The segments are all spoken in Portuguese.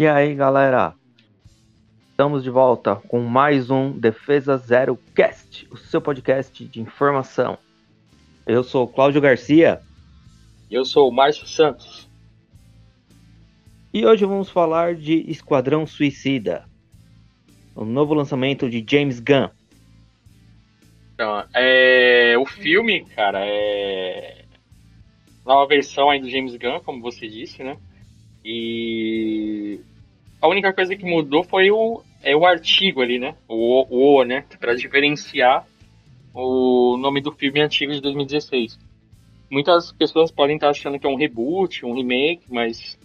E aí, galera? Estamos de volta com mais um Defesa Zero Cast, o seu podcast de informação. Eu sou Cláudio Garcia. Eu sou o Márcio Santos. E hoje vamos falar de Esquadrão Suicida, o novo lançamento de James Gunn. Então, é, o filme, cara, é nova versão aí do James Gunn, como você disse, né? E a única coisa que mudou foi o, é o artigo ali, né? O O, o né? Para diferenciar o nome do filme antigo de 2016. Muitas pessoas podem estar achando que é um reboot, um remake, mas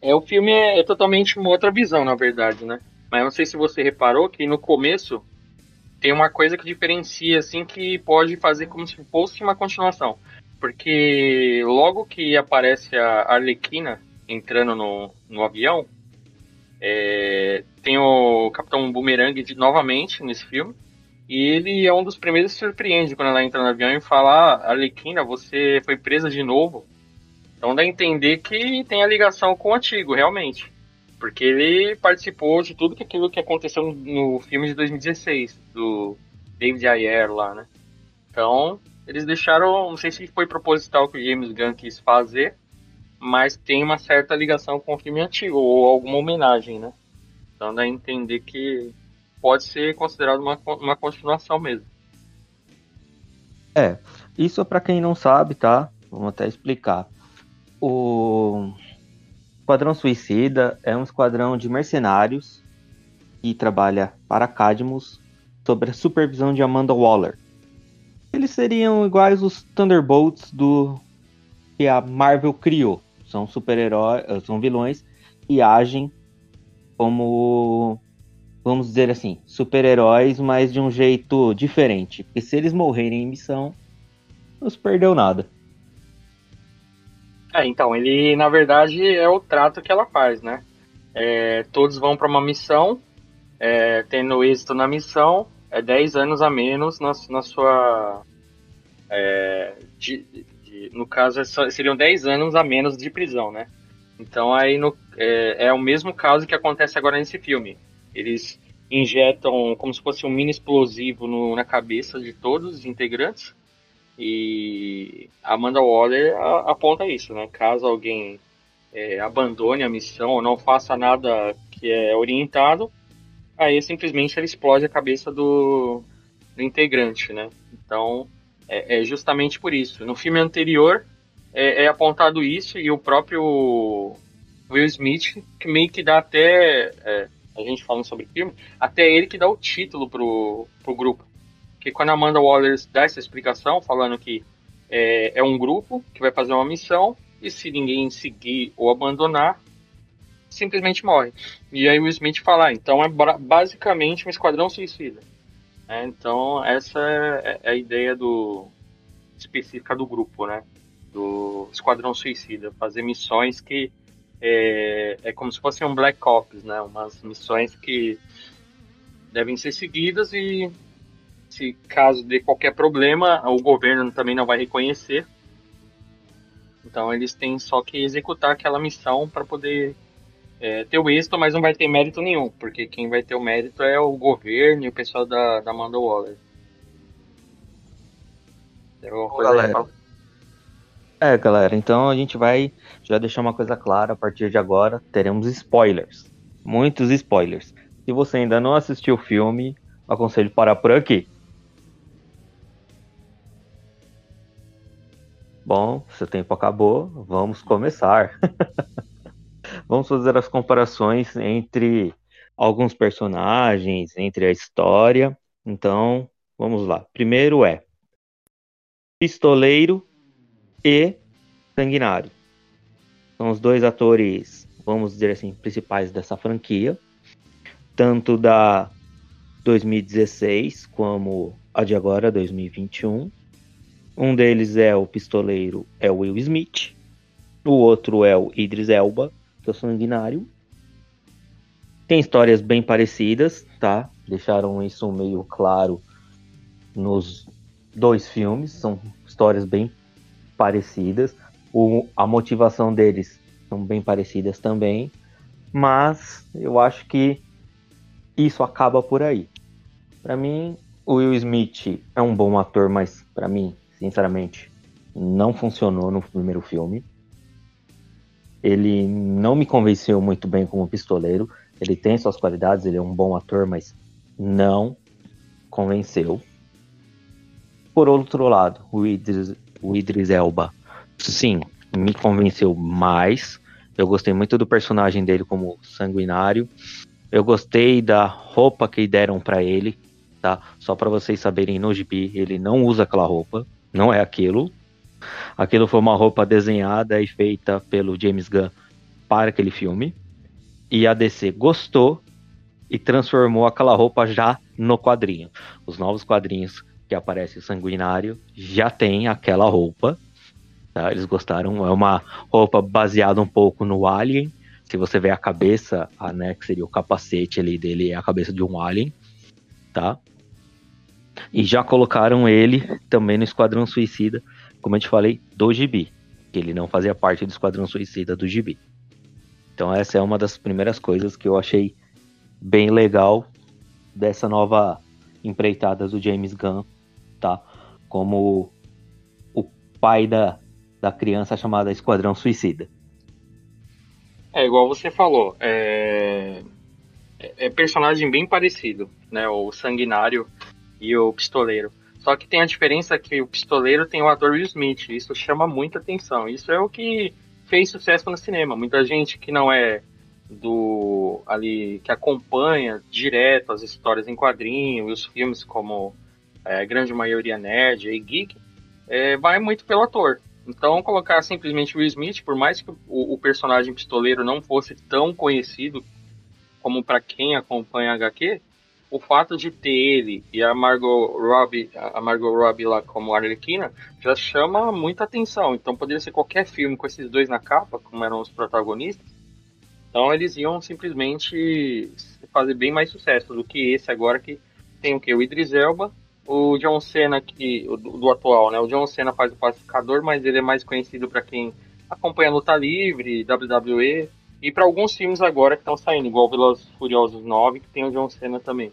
é o filme é, é totalmente uma outra visão, na verdade, né? Mas não sei se você reparou que no começo tem uma coisa que diferencia, assim, que pode fazer como se fosse uma continuação. Porque logo que aparece a Arlequina entrando no, no avião, é, tem o Capitão Boomerang de, novamente nesse filme. E ele é um dos primeiros que surpreende quando ela entra no avião e fala: ah, Arlequina, você foi presa de novo. Então dá a entender que tem a ligação com o antigo, realmente. Porque ele participou de tudo aquilo que aconteceu no filme de 2016, do David Ayer lá, né? Então, eles deixaram, não sei se foi proposital que o James Gunn quis fazer, mas tem uma certa ligação com o filme antigo, ou alguma homenagem, né? Então dá a entender que pode ser considerado uma, uma continuação mesmo. É, isso para quem não sabe, tá? Vamos até explicar. O Esquadrão Suicida é um esquadrão de mercenários que trabalha para Cadmus sob a supervisão de Amanda Waller. Eles seriam iguais os Thunderbolts do que a Marvel criou. São super-heróis, eh, são vilões e agem como, vamos dizer assim, super-heróis, mas de um jeito diferente. Porque se eles morrerem em missão, não se perdeu nada. É, então, ele na verdade é o trato que ela faz, né? É, todos vão para uma missão, é, tendo êxito na missão, é 10 anos a menos na, na sua. É, de, no caso, é seriam 10 anos a menos de prisão, né? Então aí no, é, é, o mesmo caso que acontece agora nesse filme. Eles injetam como se fosse um mini explosivo no, na cabeça de todos os integrantes e Amanda Waller a, aponta isso, né? Caso alguém é, abandone a missão ou não faça nada que é orientado, aí simplesmente ela explode a cabeça do, do integrante, né? Então é, é justamente por isso. No filme anterior é, é, apontado isso e o próprio Will Smith que meio que dá até é, a gente falando sobre filme, até ele que dá o título pro, pro grupo. Porque quando a Amanda Waller dá essa explicação, falando que é, é um grupo que vai fazer uma missão e se ninguém seguir ou abandonar, simplesmente morre. E aí o Smith fala, ah, então é basicamente um esquadrão suicida. É, então, essa é, é a ideia do específica do grupo, né? Do Esquadrão Suicida, fazer missões que é, é como se fossem um Black Ops, né? Umas missões que devem ser seguidas e se caso de qualquer problema, o governo também não vai reconhecer. Então eles têm só que executar aquela missão para poder é, ter o êxito, mas não vai ter mérito nenhum, porque quem vai ter o mérito é o governo e o pessoal da, da Amanda Waller. galera. É, galera, então a gente vai já deixar uma coisa clara, a partir de agora teremos spoilers. Muitos spoilers. Se você ainda não assistiu o filme, aconselho parar por aqui. Bom, seu tempo acabou, vamos começar. vamos fazer as comparações entre alguns personagens, entre a história. Então, vamos lá. Primeiro é Pistoleiro e Sanguinário. São os dois atores, vamos dizer assim, principais dessa franquia, tanto da 2016 como a de agora, 2021. Um deles é o pistoleiro, é o Will Smith. O outro é o Idris Elba que é o Sanguinário. Tem histórias bem parecidas, tá? Deixaram isso meio claro nos dois filmes, são histórias bem parecidas. O, a motivação deles são bem parecidas também. mas eu acho que isso acaba por aí. Para mim, o Will Smith é um bom ator, mas para mim, sinceramente, não funcionou no primeiro filme. Ele não me convenceu muito bem como pistoleiro. Ele tem suas qualidades, ele é um bom ator, mas não convenceu. Por outro lado, o Idris, o Idris Elba, sim, me convenceu mais. Eu gostei muito do personagem dele como sanguinário. Eu gostei da roupa que deram para ele, tá? Só para vocês saberem, no gibi ele não usa aquela roupa, não é aquilo. Aquilo foi uma roupa desenhada e feita pelo James Gunn para aquele filme. E a DC gostou e transformou aquela roupa já no quadrinho. Os novos quadrinhos que aparece o Sanguinário já tem aquela roupa. Tá? Eles gostaram. É uma roupa baseada um pouco no Alien. Se você vê a cabeça, a, né, que seria o capacete ali dele, é a cabeça de um Alien. Tá? E já colocaram ele também no Esquadrão Suicida, como eu te falei, do Gibi. Que ele não fazia parte do Esquadrão Suicida do Gibi. Então essa é uma das primeiras coisas que eu achei bem legal dessa nova empreitada do James Gunn, tá? Como o pai da, da criança chamada Esquadrão Suicida. É igual você falou, é, é personagem bem parecido, né? O sanguinário e o pistoleiro. Só que tem a diferença que o pistoleiro tem o ator Will Smith. Isso chama muita atenção. Isso é o que fez sucesso no cinema. Muita gente que não é do ali que acompanha direto as histórias em quadrinho e os filmes como é, grande maioria nerd e geek é, vai muito pelo ator. Então colocar simplesmente Will Smith, por mais que o, o personagem pistoleiro não fosse tão conhecido como para quem acompanha HQ, o fato de ter ele e a Margot Robbie, a Margot Robbie lá como Arlequina, já chama muita atenção. Então poderia ser qualquer filme com esses dois na capa, como eram os protagonistas. Então eles iam simplesmente fazer bem mais sucesso do que esse agora que tem o que o Idris Elba, o John Cena que do, do atual, né? O John Cena faz o pacificador, mas ele é mais conhecido para quem acompanha a luta livre, WWE e para alguns filmes agora que estão saindo, igual Velozes Furiosos 9, que tem o John Cena também.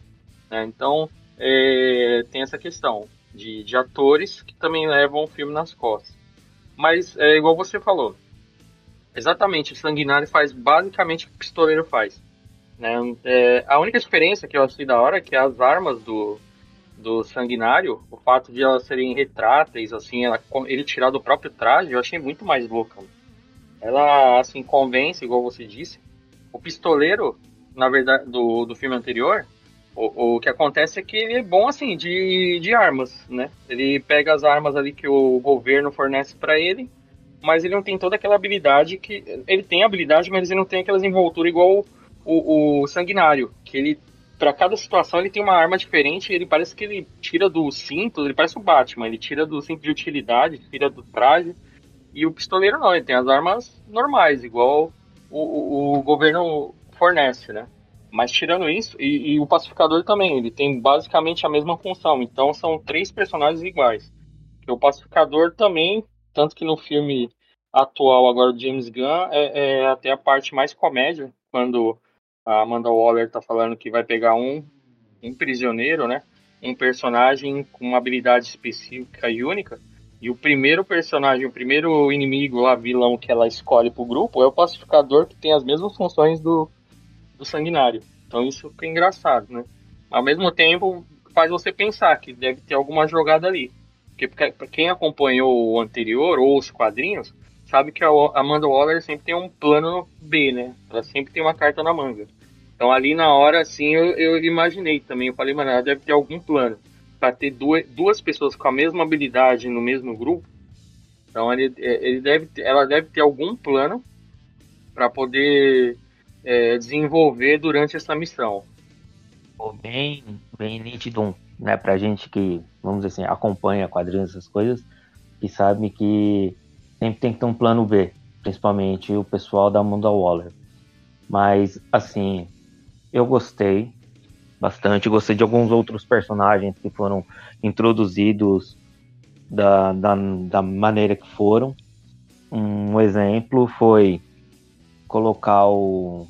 Né? Então, é, tem essa questão de, de atores que também levam o filme nas costas. Mas, é igual você falou, exatamente, o Sanguinário faz basicamente o que o Pistoleiro faz. Né? É, a única diferença que eu achei da hora é que as armas do, do Sanguinário, o fato de elas serem retráteis, assim, ela, ele tirar do próprio traje, eu achei muito mais louca. Ela, assim, convence, igual você disse. O Pistoleiro, na verdade, do, do filme anterior, o, o que acontece é que ele é bom, assim, de, de armas, né? Ele pega as armas ali que o governo fornece para ele, mas ele não tem toda aquela habilidade que... Ele tem habilidade, mas ele não tem aquela desenvoltura igual o, o Sanguinário, que ele para cada situação ele tem uma arma diferente ele parece que ele tira do cinto, ele parece o Batman, ele tira do cinto de utilidade, tira do traje. E o pistoleiro não, ele tem as armas normais, igual o, o, o governo fornece, né? Mas tirando isso, e, e, o pacificador também, ele tem basicamente a mesma função. Então são três personagens iguais. O pacificador também, tanto que no filme atual agora do James Gunn, é, é, até a parte mais comédia, quando a Amanda Waller tá falando que vai pegar um, um prisioneiro, né? Um personagem com uma habilidade específica e única. E o primeiro personagem, o primeiro inimigo lá, vilão que ela escolhe pro grupo é o pacificador que tem as mesmas funções do, do sanguinário. Então isso fica engraçado, né? Ao mesmo tempo, faz você pensar que deve ter alguma jogada ali. Porque para quem acompanhou o anterior ou os quadrinhos, sabe que a Amanda Waller sempre tem um plano B, né? Ela sempre tem uma carta na manga. Então ali na hora, assim, eu, eu imaginei também. Eu falei, mano, ela deve ter algum plano para ter duas, duas pessoas com a mesma habilidade no mesmo grupo. Então ele, ele deve, ela deve ter algum plano para poder é, desenvolver durante essa missão. Bem, bem nítido, né, pra gente que, vamos dizer assim, acompanha quadrinhos, essas coisas, e sabe que sempre tem que ter um plano B, principalmente o pessoal da Amanda Waller. Mas, assim, eu gostei bastante, gostei de alguns outros personagens que foram introduzidos da, da, da maneira que foram. Um exemplo foi colocar o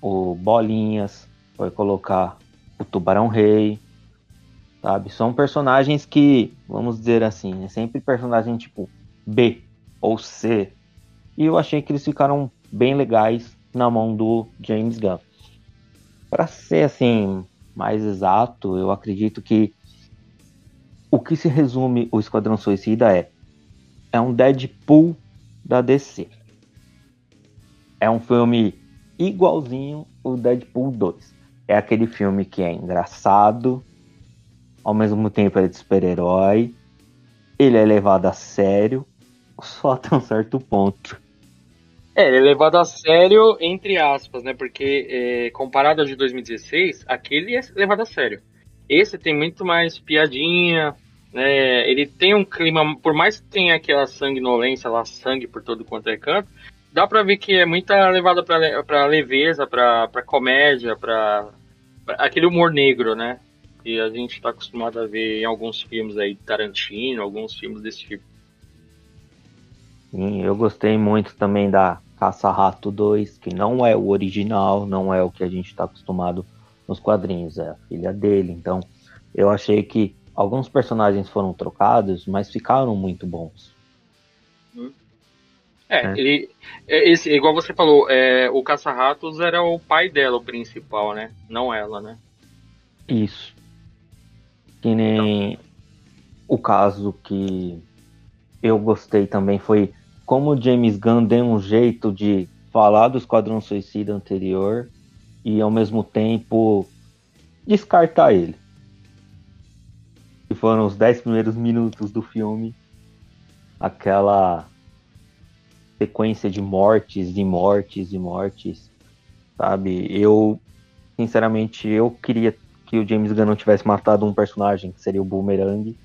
o Bolinhas, vai colocar o Tubarão Rei, sabe? São personagens que, vamos dizer assim, é sempre personagem tipo B ou C. E eu achei que eles ficaram bem legais na mão do James Gunn. Para ser assim mais exato, eu acredito que o que se resume o Esquadrão Suicida é é um Deadpool da DC. É um filme igualzinho o Deadpool 2. É aquele filme que é engraçado, ao mesmo tempo é de super-herói, ele é levado a sério, só até um certo ponto. É, ele é levado a sério, entre aspas, né? Porque é, comparado ao de 2016, aquele é levado a sério. Esse tem muito mais piadinha, né? Ele tem um clima, por mais que tenha aquela sanguinolência lá, sangue por todo quanto é canto, dá pra ver que é muita levada pra, leveza, pra, comédia, pra, aquele humor negro, né? Que a gente tá acostumado a ver em alguns filmes aí, Tarantino, alguns filmes desse tipo. Sim, eu gostei muito também da Caça-Rato 2, que não é o original, não é o que a gente está acostumado nos quadrinhos, é a filha dele. Então, eu achei que alguns personagens foram trocados, mas ficaram muito bons. É, é. Ele, é, esse, igual você falou, é, o Caça-Ratos era o pai dela, o principal, né? Não ela, né? Isso. Que nem então. o caso que eu gostei também foi como o James Gunn deu um jeito de falar do Esquadrão Suicida anterior e ao mesmo tempo descartar ele. Que foram os 10 primeiros minutos do filme. Aquela sequência de mortes e mortes e mortes, sabe? Eu, sinceramente, eu queria que o James Gunn não tivesse matado um personagem, que seria o Boomerang.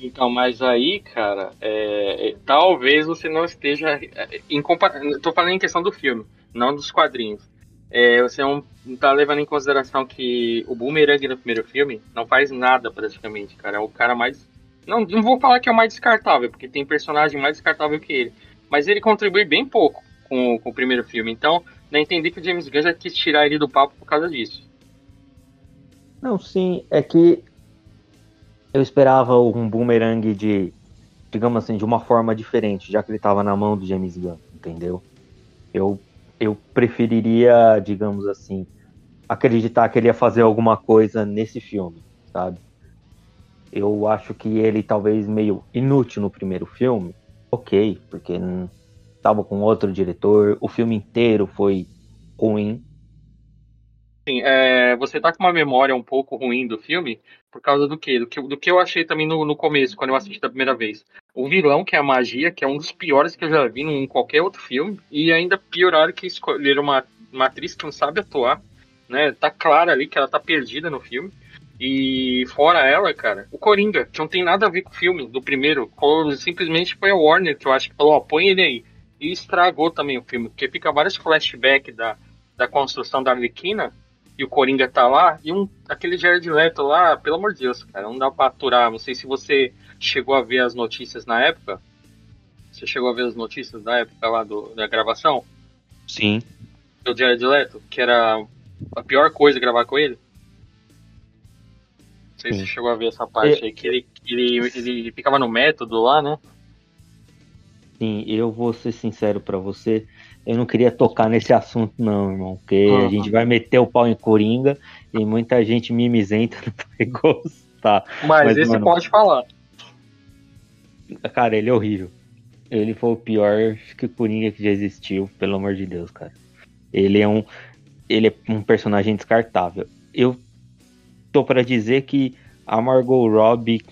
Então, mas aí, cara, é, é talvez você não esteja é, em falando em questão do filme, não dos quadrinhos. É, você não tá levando em consideração que o Boomerang no primeiro filme não faz nada praticamente, cara. É o cara mais não, não vou falar que é o mais descartável, porque tem personagem mais descartável que ele. Mas ele contribui bem pouco com, com o primeiro filme. Então, dá a entender que o James Gunn já quis tirar ele do papo por causa disso. Não, sim, é que eu esperava um boomerang de, digamos assim, de uma forma diferente, já que ele estava na mão do James Gunn, entendeu? Eu, eu preferiria, digamos assim, acreditar que ele ia fazer alguma coisa nesse filme, sabe? Eu acho que ele talvez meio inútil no primeiro filme, ok, porque estava com outro diretor, o filme inteiro foi ruim. Sim, é, você tá com uma memória um pouco ruim do filme por causa do quê? Do que, do que eu achei também no, no começo, quando eu assisti da primeira vez. O vilão, que é a magia, que é um dos piores que eu já vi em qualquer outro filme, e ainda pioraram que escolheram uma, uma atriz que não sabe atuar, né? Tá clara ali que ela tá perdida no filme. E fora ela, cara, o Coringa, que não tem nada a ver com o filme do primeiro, simplesmente foi a Warner que eu acho que falou, ó, põe ele aí. E estragou também o filme, porque fica vários flashbacks da, da construção da Arlequina, e o Coringa tá lá, e um, aquele Jared Leto lá, pelo amor de Deus, cara, não dá pra aturar. Não sei se você chegou a ver as notícias na época. Você chegou a ver as notícias da época lá do, da gravação? Sim. Do Jared Leto, que era a pior coisa gravar com ele? Não sei se você chegou a ver essa parte aí, que ele, ele, ele ficava no método lá, né? Sim, eu vou ser sincero para você, eu não queria tocar nesse assunto não, irmão, porque uhum. a gente vai meter o pau em Coringa e muita gente mimizenta não vai gostar. Mas, Mas esse mano, pode falar. Cara, ele é horrível. Ele foi o pior que Coringa que já existiu, pelo amor de Deus, cara. Ele é um ele é um personagem descartável. Eu tô para dizer que a Margot Robbie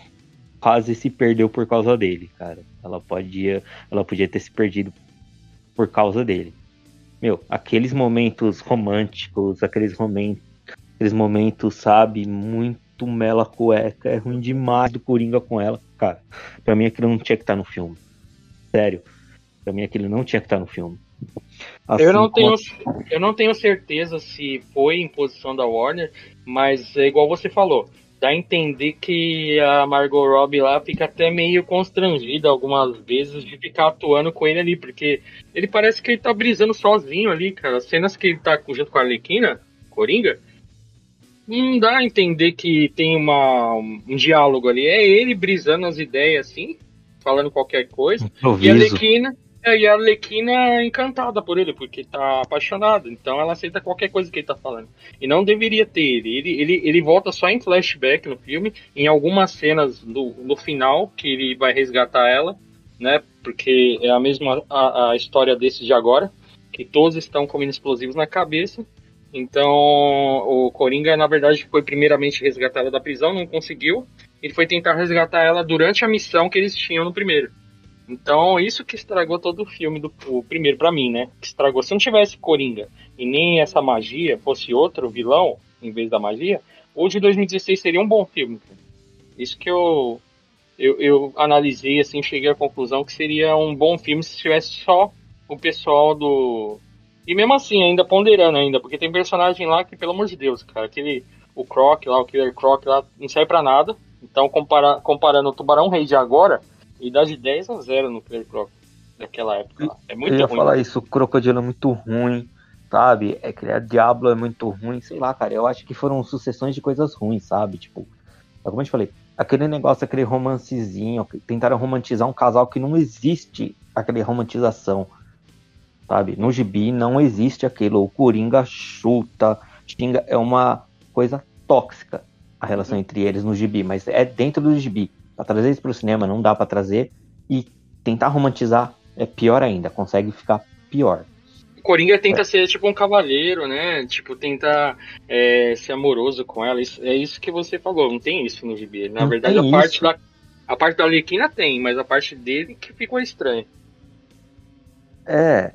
quase se perdeu por causa dele, cara. Ela podia, ela podia ter se perdido por causa dele. Meu, aqueles momentos românticos, aqueles momentos, aqueles momentos, sabe, muito mela cueca, é ruim demais do Coringa com ela, cara. Para mim aquilo não tinha que estar tá no filme. Sério. Para mim aquilo não tinha que estar tá no filme. Assim, eu, não tenho, como... eu não tenho certeza se foi imposição da Warner, mas é igual você falou. dá a entender que a Margot Robbie lá fica até meio constrangida algumas vezes de ficar atuando com ele ali, porque ele parece que ele tá brisando sozinho ali, cara. As cenas que ele tá junto com a Arlequina, Coringa, não dá a entender que tem uma, um diálogo ali. É ele brisando as ideias assim, falando qualquer coisa. Improviso. E a Arlequina, e a Arlequina é encantada por ele, porque tá apaixonada. Então ela aceita qualquer coisa que ele tá falando. E não deveria ter ele. Ele, ele, ele volta só em flashback no filme, em algumas cenas no, no final, que ele vai resgatar ela, né? Porque é a mesma a, a história desse de agora, que todos estão comendo explosivos na cabeça. Então, o Coringa, na verdade, foi primeiramente resgatar ela da prisão, não conseguiu. Ele foi tentar resgatar ela durante a missão que eles tinham no primeiro. Então, isso que estragou todo o filme do o primeiro para mim, né? Que estragou. Se não tivesse Coringa e nem essa magia, fosse outro vilão em vez da magia, o de 2016 seria um bom filme. Isso que eu, eu, eu analisei, assim, cheguei à conclusão que seria um bom filme se tivesse só o pessoal do. E mesmo assim, ainda ponderando ainda, porque tem personagem lá que, pelo amor de Deus, cara, aquele. O Croc lá, o Killer Croc lá, não serve pra nada. Então, compara, comparando o Tubarão Rei de agora, e dá de 10 a 0 no Killer Croc daquela época lá. É muito eu ia ruim. falar isso, o Crocodilo é muito ruim, sabe? É que a Diablo é muito ruim, sei lá, cara. Eu acho que foram sucessões de coisas ruins, sabe? Tipo, é como eu te falei, aquele negócio, aquele romancezinho, tentaram romantizar um casal que não existe aquele romantização, sabe? No gibi não existe aquilo. O Coringa chuta, xinga, é uma coisa tóxica a relação entre eles no gibi, mas é dentro do gibi. Pra trazer isso pro cinema não dá pra trazer e tentar romantizar é pior ainda, consegue ficar pior. O Coringa tenta ser tipo um cavaleiro, né? Tipo, tenta é, ser amoroso com ela. Isso- é isso que você falou, não tem isso no gibi. Na Não verdade, a parte, isso. da, a parte da Arlequina tem, mas a parte dele que ficou estranha. É,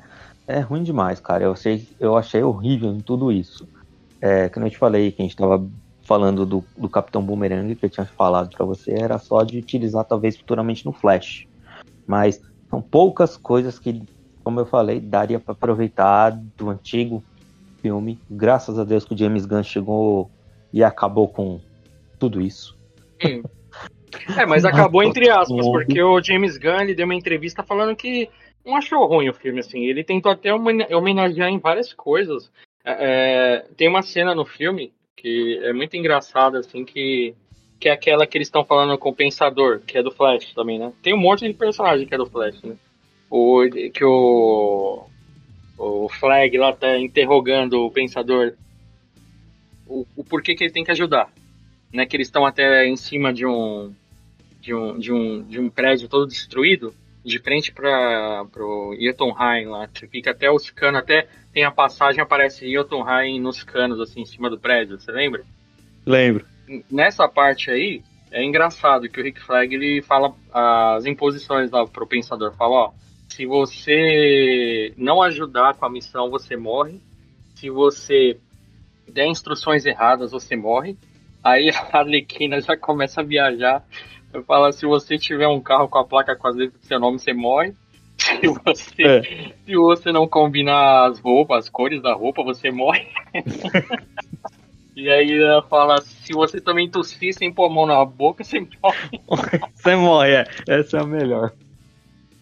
é ruim demais, cara. Eu achei, eu achei horrível em tudo isso. É, que eu te falei, que a gente tava falando do, do Capitão Boomerang, que eu tinha falado pra você, era só de utilizar talvez futuramente no Flash. Mas são poucas coisas que, como eu falei, daria pra aproveitar do antigo filme. Graças a Deus que o James Gunn chegou e acabou com tudo isso. Hum. É, mas acabou entre aspas, porque o James Gunn ele deu uma entrevista falando que não achou ruim o filme, assim. Ele tentou até homenagear em várias coisas. É, tem uma cena no filme que é muito engraçada, assim, que, que é aquela que eles estão falando com o Pensador, que é do Flash também, né? Tem um monte de personagem que é do Flash, né? O, que o, o Flag lá tá interrogando o Pensador o, o porquê que ele tem que ajudar. Né, que eles estão até em cima de um, de um, de um, de um prédio todo destruído, de frente para o Jotunheim lá, que fica até os canos, até tem a passagem, aparece Jotunheim nos canos, assim, em cima do prédio, você lembra? Lembro. Nessa parte aí, é engraçado que o Rick Flag, ele fala as imposições lá pro Pensador, fala, ó, se você não ajudar com a missão, você morre, se você der instruções erradas, você morre, aí a Arlequina já começa a viajar, fala, se você tiver um carro com a placa com as letras do seu nome, você morre, se você, É. se você não combinar as roupas, as cores da roupa, você morre. E aí ela fala, se você também tossir sem pôr a mão na boca, você morre. Você morre, é. Essa é a melhor.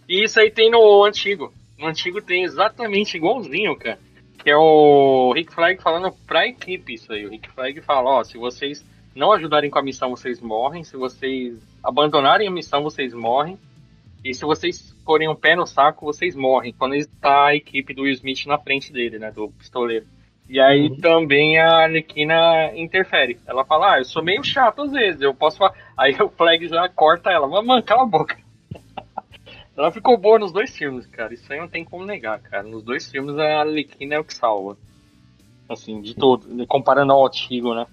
E isso aí tem no antigo. No antigo tem exatamente igualzinho, cara. Que é o Rick Flag falando pra equipe isso aí. O Rick Flag fala, ó, se vocês não ajudarem com a missão, vocês morrem. Se vocês abandonarem a missão, vocês morrem. E se vocês porem um pé no saco, vocês morrem. Quando está a equipe do Will Smith na frente dele, né? Do pistoleiro. E aí Uhum. também a Arlequina interfere. Ela fala, ah, eu sou meio chato às vezes, eu posso falar. Aí o Flag já corta ela, mas mano, cala a boca. ela ficou boa nos dois filmes, cara. Isso aí não tem como negar, cara. Nos dois filmes a Arlequina é o que salva. Assim, de todo. Comparando ao antigo, né?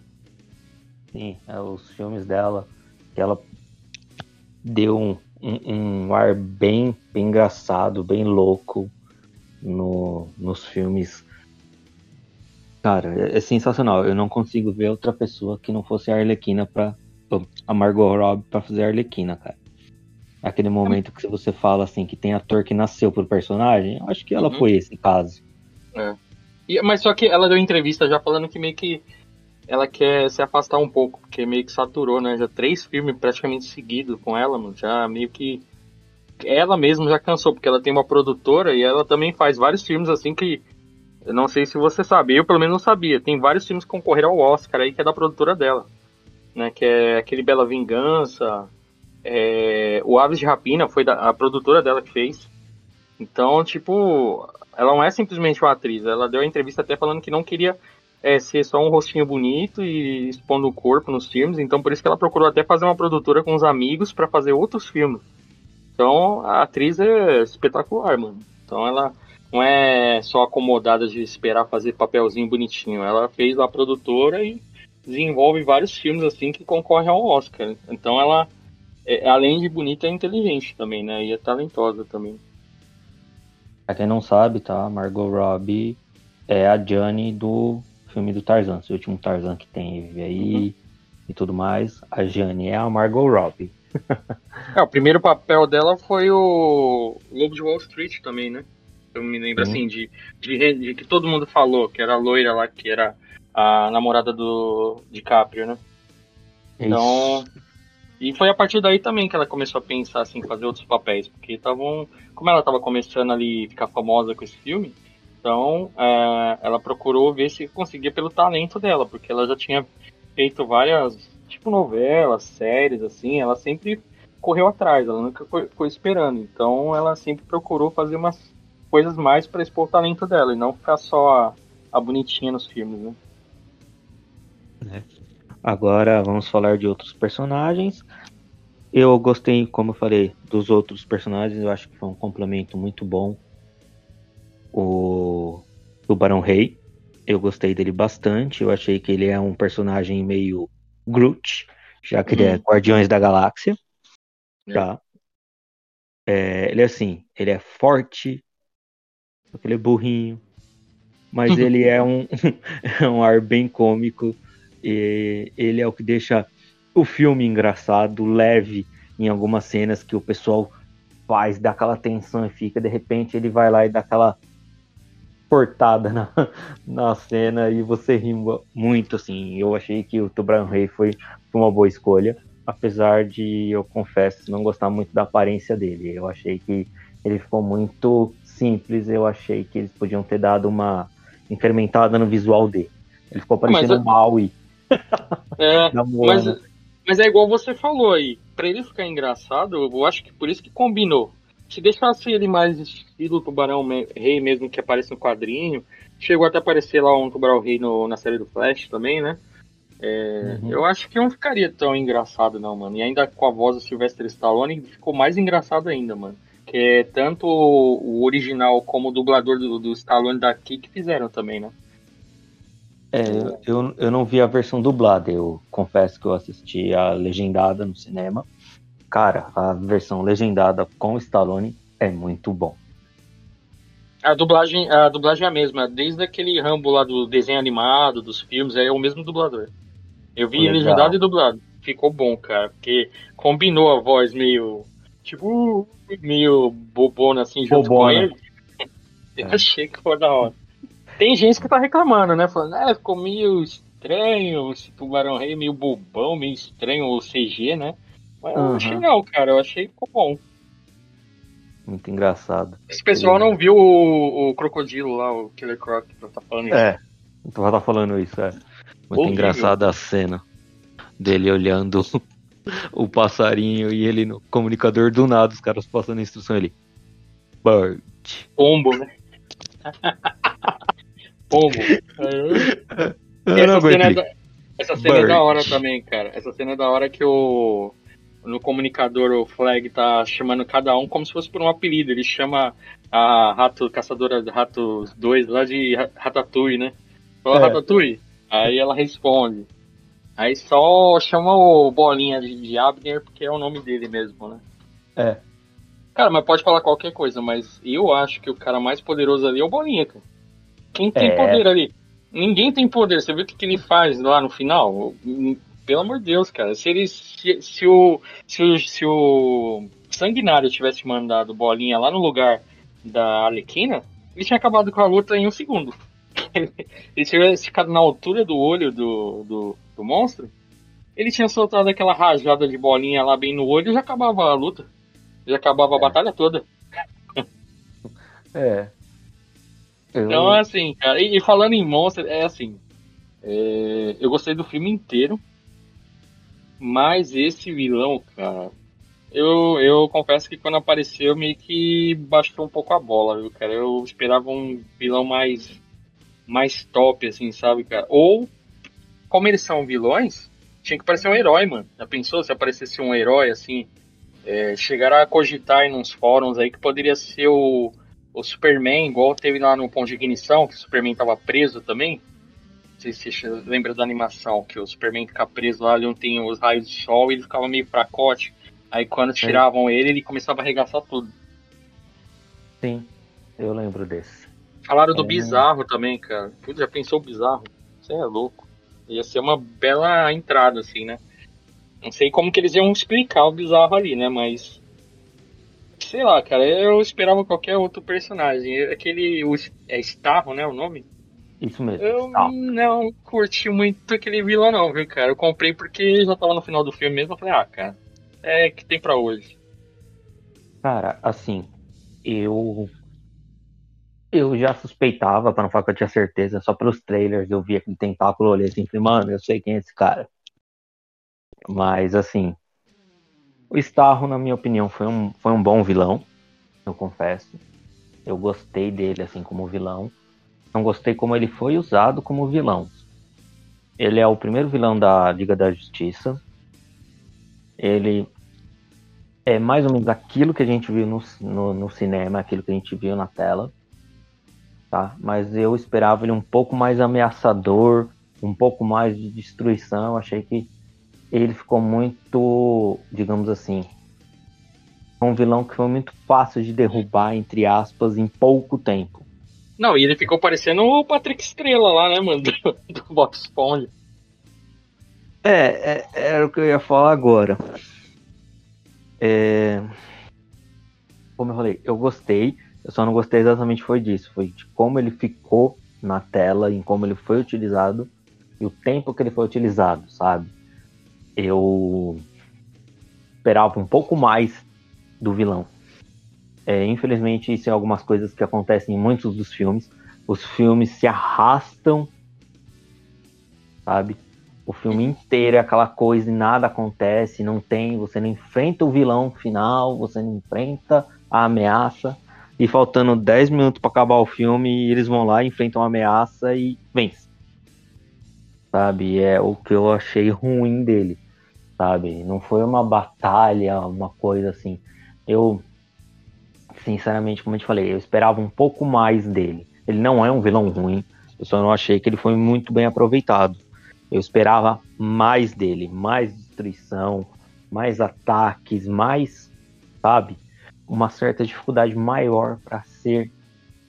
Sim, é, os filmes dela, que ela deu um, um, um ar bem, bem engraçado, bem louco no, nos filmes. Cara, é, é sensacional. Eu não consigo ver outra pessoa que não fosse a Arlequina pra. a Margot Robbie pra fazer a Arlequina, cara. Aquele momento que você fala assim, que tem ator que nasceu pro personagem, eu acho que ela Uhum. foi esse caso. E- mas só que ela deu entrevista já falando que meio que ela quer se afastar um pouco, porque meio que saturou, né? Já três filmes praticamente seguidos com ela, mano. Já meio que. Ela mesma já cansou, porque ela tem uma produtora e ela também faz vários filmes assim que. Eu não sei se você sabe, eu pelo menos não sabia. Tem vários filmes que concorreram ao Oscar aí que é da produtora dela. Né? Que é aquele Bela Vingança. É... O Aves de Rapina foi da... a produtora dela que fez. Então, tipo, ela não é simplesmente uma atriz. Ela deu a entrevista até falando que não queria é, ser só um rostinho bonito e expondo o corpo nos filmes. Então, por isso que ela procurou até fazer uma produtora com os amigos para fazer outros filmes. Então, a atriz é espetacular, mano. Então, ela não é só acomodada de esperar fazer papelzinho bonitinho. Ela fez a produtora e desenvolve vários filmes assim que concorrem ao Oscar. Então, ela, é, além de bonita, é inteligente também, né? E é talentosa também. Pra quem não sabe, tá? Margot Robbie é a Jane do filme do Tarzan, esse último Tarzan que teve aí uhum. e tudo mais. A Jane é a Margot Robbie. é, o primeiro papel dela foi o Lobo de Wall Street também, né? Eu me lembro uhum. assim de, de, de, que todo mundo falou que era a loira lá, que era a namorada do DiCaprio, né? Então, e foi a partir daí também que ela começou a pensar assim, fazer outros papéis, porque estavam, como ela estava começando ali a ficar famosa com esse filme, então é, ela procurou ver se conseguia pelo talento dela, porque ela já tinha feito várias, tipo novelas, séries, assim, ela sempre correu atrás, ela nunca ficou esperando. Então ela sempre procurou fazer umas coisas mais para expor o talento dela e não ficar só a, a bonitinha nos filmes, né? É. Agora vamos falar de outros personagens. Eu gostei, como eu falei, dos outros personagens. Eu acho que foi um complemento muito bom. O Tubarão Rei. Eu gostei dele bastante. Eu achei que ele é um personagem meio Groot, já que ele é uhum. Guardiões da Galáxia. É. Tá? É, ele é assim, ele é forte, ele é burrinho, mas ele é um, é um ar bem cômico e ele é o que deixa o filme engraçado, leve em algumas cenas que o pessoal faz, dá aquela tensão e fica, de repente ele vai lá e dá aquela cortada na, na cena e você ri muito, assim. Eu achei que o Tubarão Rei foi, uma boa escolha, apesar de, eu confesso, não gostar muito da aparência dele. Eu achei que ele ficou muito simples, eu achei que eles podiam ter dado uma incrementada no visual dele. Ele ficou parecendo mal e é, mas, mas é igual você falou aí. Pra ele ficar engraçado, eu acho que por isso que combinou. Se deixasse ele mais estilo Tubarão Rei mesmo que aparece no quadrinho, chegou até a aparecer lá um Tubarão Rei no, na série do Flash também, né? É, uhum. Eu acho que não ficaria tão engraçado, não, mano. E ainda com a voz do Sylvester Stallone, ficou mais engraçado ainda, mano. Que é tanto o original como o dublador do, do Stallone daqui que fizeram também, né? É, eu, eu não vi a versão dublada, eu confesso que eu assisti a legendada no cinema. Cara, a versão legendada com Stallone é muito bom. A dublagem, a dublagem é a mesma, desde aquele Rambo lá do desenho animado, dos filmes, é o mesmo dublador. Eu vi Legal. legendado e dublado. Ficou bom, cara, porque combinou a voz meio. Tipo, meio bobona assim, junto bobona. com ele. Eu é. achei que foi da hora. Tem gente que tá reclamando, né? Falando, ah, ficou meio estranho, esse Tubarão Rei meio bobão, meio estranho o CG, né? Mas uhum. eu achei legal, cara. Eu achei que ficou bom. Muito engraçado. Esse pessoal não viu o, o crocodilo lá, o Killer Croc, pra tá falando isso. É, tu vai tá falando isso, é. Muito engraçada a cena dele olhando o passarinho e ele no comunicador do nada, os caras passando a instrução ali. Bird. Pombo, né? Pombo. essa cena, é da, essa cena é da hora também, cara. Essa cena é da hora que o. No comunicador, o Flag tá chamando cada um como se fosse por um apelido. Ele chama a rato, caçadora de ratos 2 lá de Ratatouille, né? Fala é. Ratatouille. Aí ela responde. Aí só chama o Bolinha de, de Abner porque é o nome dele mesmo, né? É. Cara, mas pode falar qualquer coisa, mas eu acho que o cara mais poderoso ali é o Bolinha, cara. Quem tem é. poder ali? Ninguém tem poder. Você viu o que, que ele faz lá no final? Pelo amor de Deus, cara. Se ele. Se, se, o, se, o, se o Sanguinário tivesse mandado bolinha lá no lugar da Alequina, ele tinha acabado com a luta em um segundo. ele, ele tivesse ficado na altura do olho do, do, do monstro, ele tinha soltado aquela rajada de bolinha lá bem no olho e já acabava a luta. Já acabava é. a batalha toda. É. Eu... Então, assim, cara, e, e, falando em monstro, é assim. É, eu gostei do filme inteiro. Mas esse vilão, cara. Eu, eu confesso que quando apareceu meio que baixou um pouco a bola, viu, cara? Eu esperava um vilão mais. mais top, assim, sabe, cara? Ou, como eles são vilões, tinha que parecer um herói, mano. Já pensou se aparecesse um herói, assim? É, chegaram a cogitar em uns fóruns aí que poderia ser o, o Superman, igual teve lá no ponto de ignição, que o Superman tava preso também. Não sei se você lembra da animação, que o Superman fica preso lá, ele não tem os raios de sol e ele ficava meio fracote. Aí quando tiravam ele, ele começava a arregaçar tudo. Sim, eu lembro desse. Falaram do é... Bizarro também, cara. Putz, já pensou Bizarro? Você é louco. Ia ser uma bela entrada, assim, né? Não sei como que eles iam explicar o bizarro ali, né? Mas. Sei lá, cara, eu esperava qualquer outro personagem. Aquele. O, é Starro, né? O nome? Isso mesmo. Eu não curti muito aquele vilão, não, viu, cara? Eu comprei porque já tava no final do filme mesmo. Eu falei, ah, cara, é que tem pra hoje. Cara, assim, eu eu já suspeitava, para não falar que eu tinha certeza, só pelos trailers eu vi aquele tentáculo, olhei assim, falei, mano, eu sei quem é esse cara. Mas, assim, o Starro, na minha opinião, foi um, foi um bom vilão, eu confesso. Eu gostei dele, assim, como vilão. Não gostei como ele foi usado como vilão. Ele é o primeiro vilão da Liga da Justiça. Ele é mais ou menos aquilo que a gente viu no, no, no cinema, aquilo que a gente viu na tela tá? Mas eu esperava ele um pouco mais ameaçador, um pouco mais de destruição. Achei que ele ficou muito, digamos assim, um vilão que foi muito fácil de derrubar, entre aspas, em pouco tempo. Não, e ele ficou parecendo o Patrick Estrela lá, né, mano? Do, do Bob Esponja. É, é, era o que eu ia falar agora. É... Como eu falei, eu gostei. Eu só não gostei exatamente foi disso, foi de como ele ficou na tela, em como ele foi utilizado e o tempo que ele foi utilizado, sabe? Eu esperava um pouco mais do vilão. É, infelizmente, isso é algumas coisas que acontecem em muitos dos filmes. Os filmes se arrastam, sabe? O filme inteiro é aquela coisa e nada acontece, não tem, você não enfrenta o vilão final, você não enfrenta a ameaça e faltando 10 minutos para acabar o filme, eles vão lá, enfrentam uma ameaça e vence. Sabe? É o que eu achei ruim dele. Sabe? Não foi uma batalha, uma coisa assim. Eu, sinceramente, como eu te falei, eu esperava um pouco mais dele. Ele não é um vilão ruim, eu só não achei que ele foi muito bem aproveitado. Eu esperava mais dele, mais destruição, mais ataques, mais, sabe? uma certa dificuldade maior para ser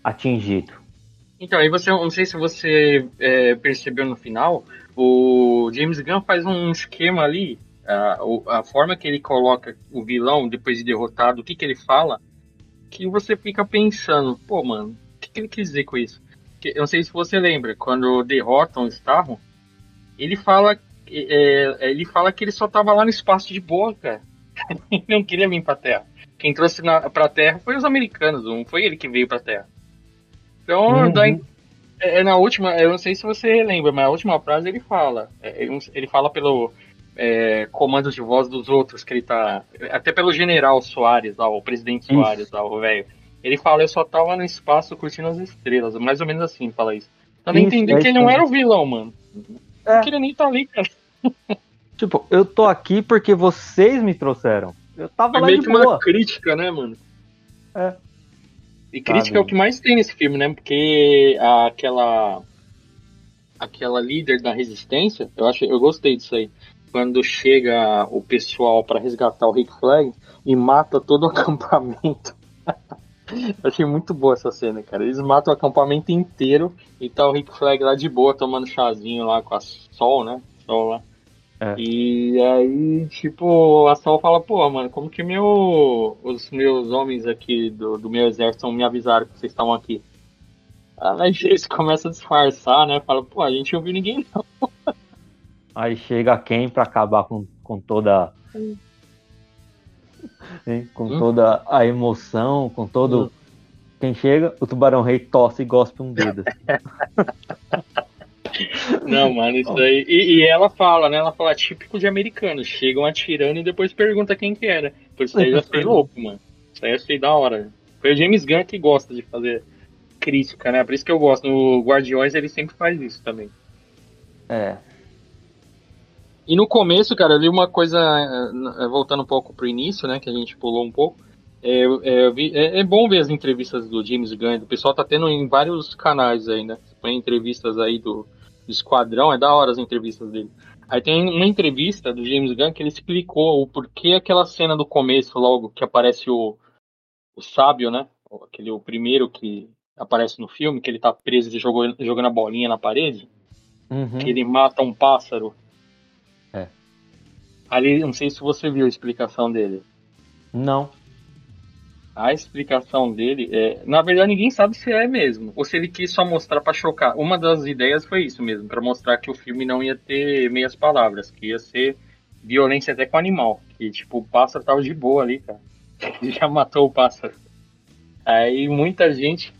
atingido. Então, aí você, não sei se você é, percebeu no final, o James Gunn faz um esquema ali, a, a forma que ele coloca o vilão depois de derrotado, o que, que ele fala, que você fica pensando, pô, mano, o que, que ele quis dizer com isso? Que, eu não sei se você lembra, quando derrotam o Starro, ele fala, é, é ele fala que ele só tava lá no espaço de boa, cara. ele não queria vir pra Terra. Quem trouxe na, pra Terra foi os americanos, não foi ele que veio pra Terra. Então, uhum. daí, é, é, na última, eu não sei se você lembra, mas a última frase ele fala. É, ele fala pelo é, comando de voz dos outros, que ele tá. Até pelo general Soares, lá, o presidente Soares, lá, o velho. Ele fala, eu só tava no espaço curtindo as estrelas. Mais ou menos assim, fala isso. Também entendi é que ele não era o vilão, mano. É. Não queria nem estar tá ali, cara. Tipo, eu tô aqui porque vocês me trouxeram. Eu tava é lá meio que boa. uma crítica, né, mano? É. E crítica é o que mais tem nesse filme, né? Porque aquela aquela líder da resistência, eu acho, eu gostei disso aí. Quando chega o pessoal para resgatar o Rick Flag e mata todo o acampamento. Achei muito boa essa cena, cara. Eles matam o acampamento inteiro e tá o Rick Flag lá de boa tomando chazinho lá com a Sol, né? Sol lá. É. E aí, tipo, a Sol fala, pô, mano, como que meu, os meus homens aqui do, do meu exército me avisaram que vocês estavam aqui? Aí eles começam a disfarçar, né? Fala, pô, a gente não viu ninguém não. Aí chega quem pra acabar com, com toda. Hein? Com Hum. toda a emoção, com todo. Hum. Quem chega, o tubarão rei tosse e gospe um dedo. Não, mano, isso aí. E, e ela fala, né? Ela fala típico de americano. Chegam atirando e depois pergunta quem que era. Por isso aí eu já fiquei louco, mano. Isso aí eu achei da hora. Foi o James Gunn que gosta de fazer crítica, né? Por isso que eu gosto. No Guardiões ele sempre faz isso também. É. E no começo, cara, eu vi uma coisa, eh, voltando um pouco pro início, né, que a gente pulou um pouco. É, é, vi- é- é bom ver as entrevistas do James Gunn, o pessoal tá tendo em vários canais aí, né? Põe entrevistas aí do, do Esquadrão, é da hora as entrevistas dele. Aí tem uma entrevista do James Gunn que ele explicou o porquê aquela cena do começo, logo, que aparece o, o sábio, né? Aquele, o primeiro que aparece no filme, que ele tá preso e jogou, jogando a bolinha na parede Uhum. que ele mata um pássaro. Ali, não sei se você viu a explicação dele. Não. A explicação dele é, na verdade, ninguém sabe se é mesmo ou se ele quis só mostrar pra chocar. Uma das ideias foi isso mesmo, pra mostrar que o filme não ia ter meias palavras, que ia ser violência até com animal, que tipo o pássaro tava de boa ali, cara. Ele já matou o pássaro. Aí muita gente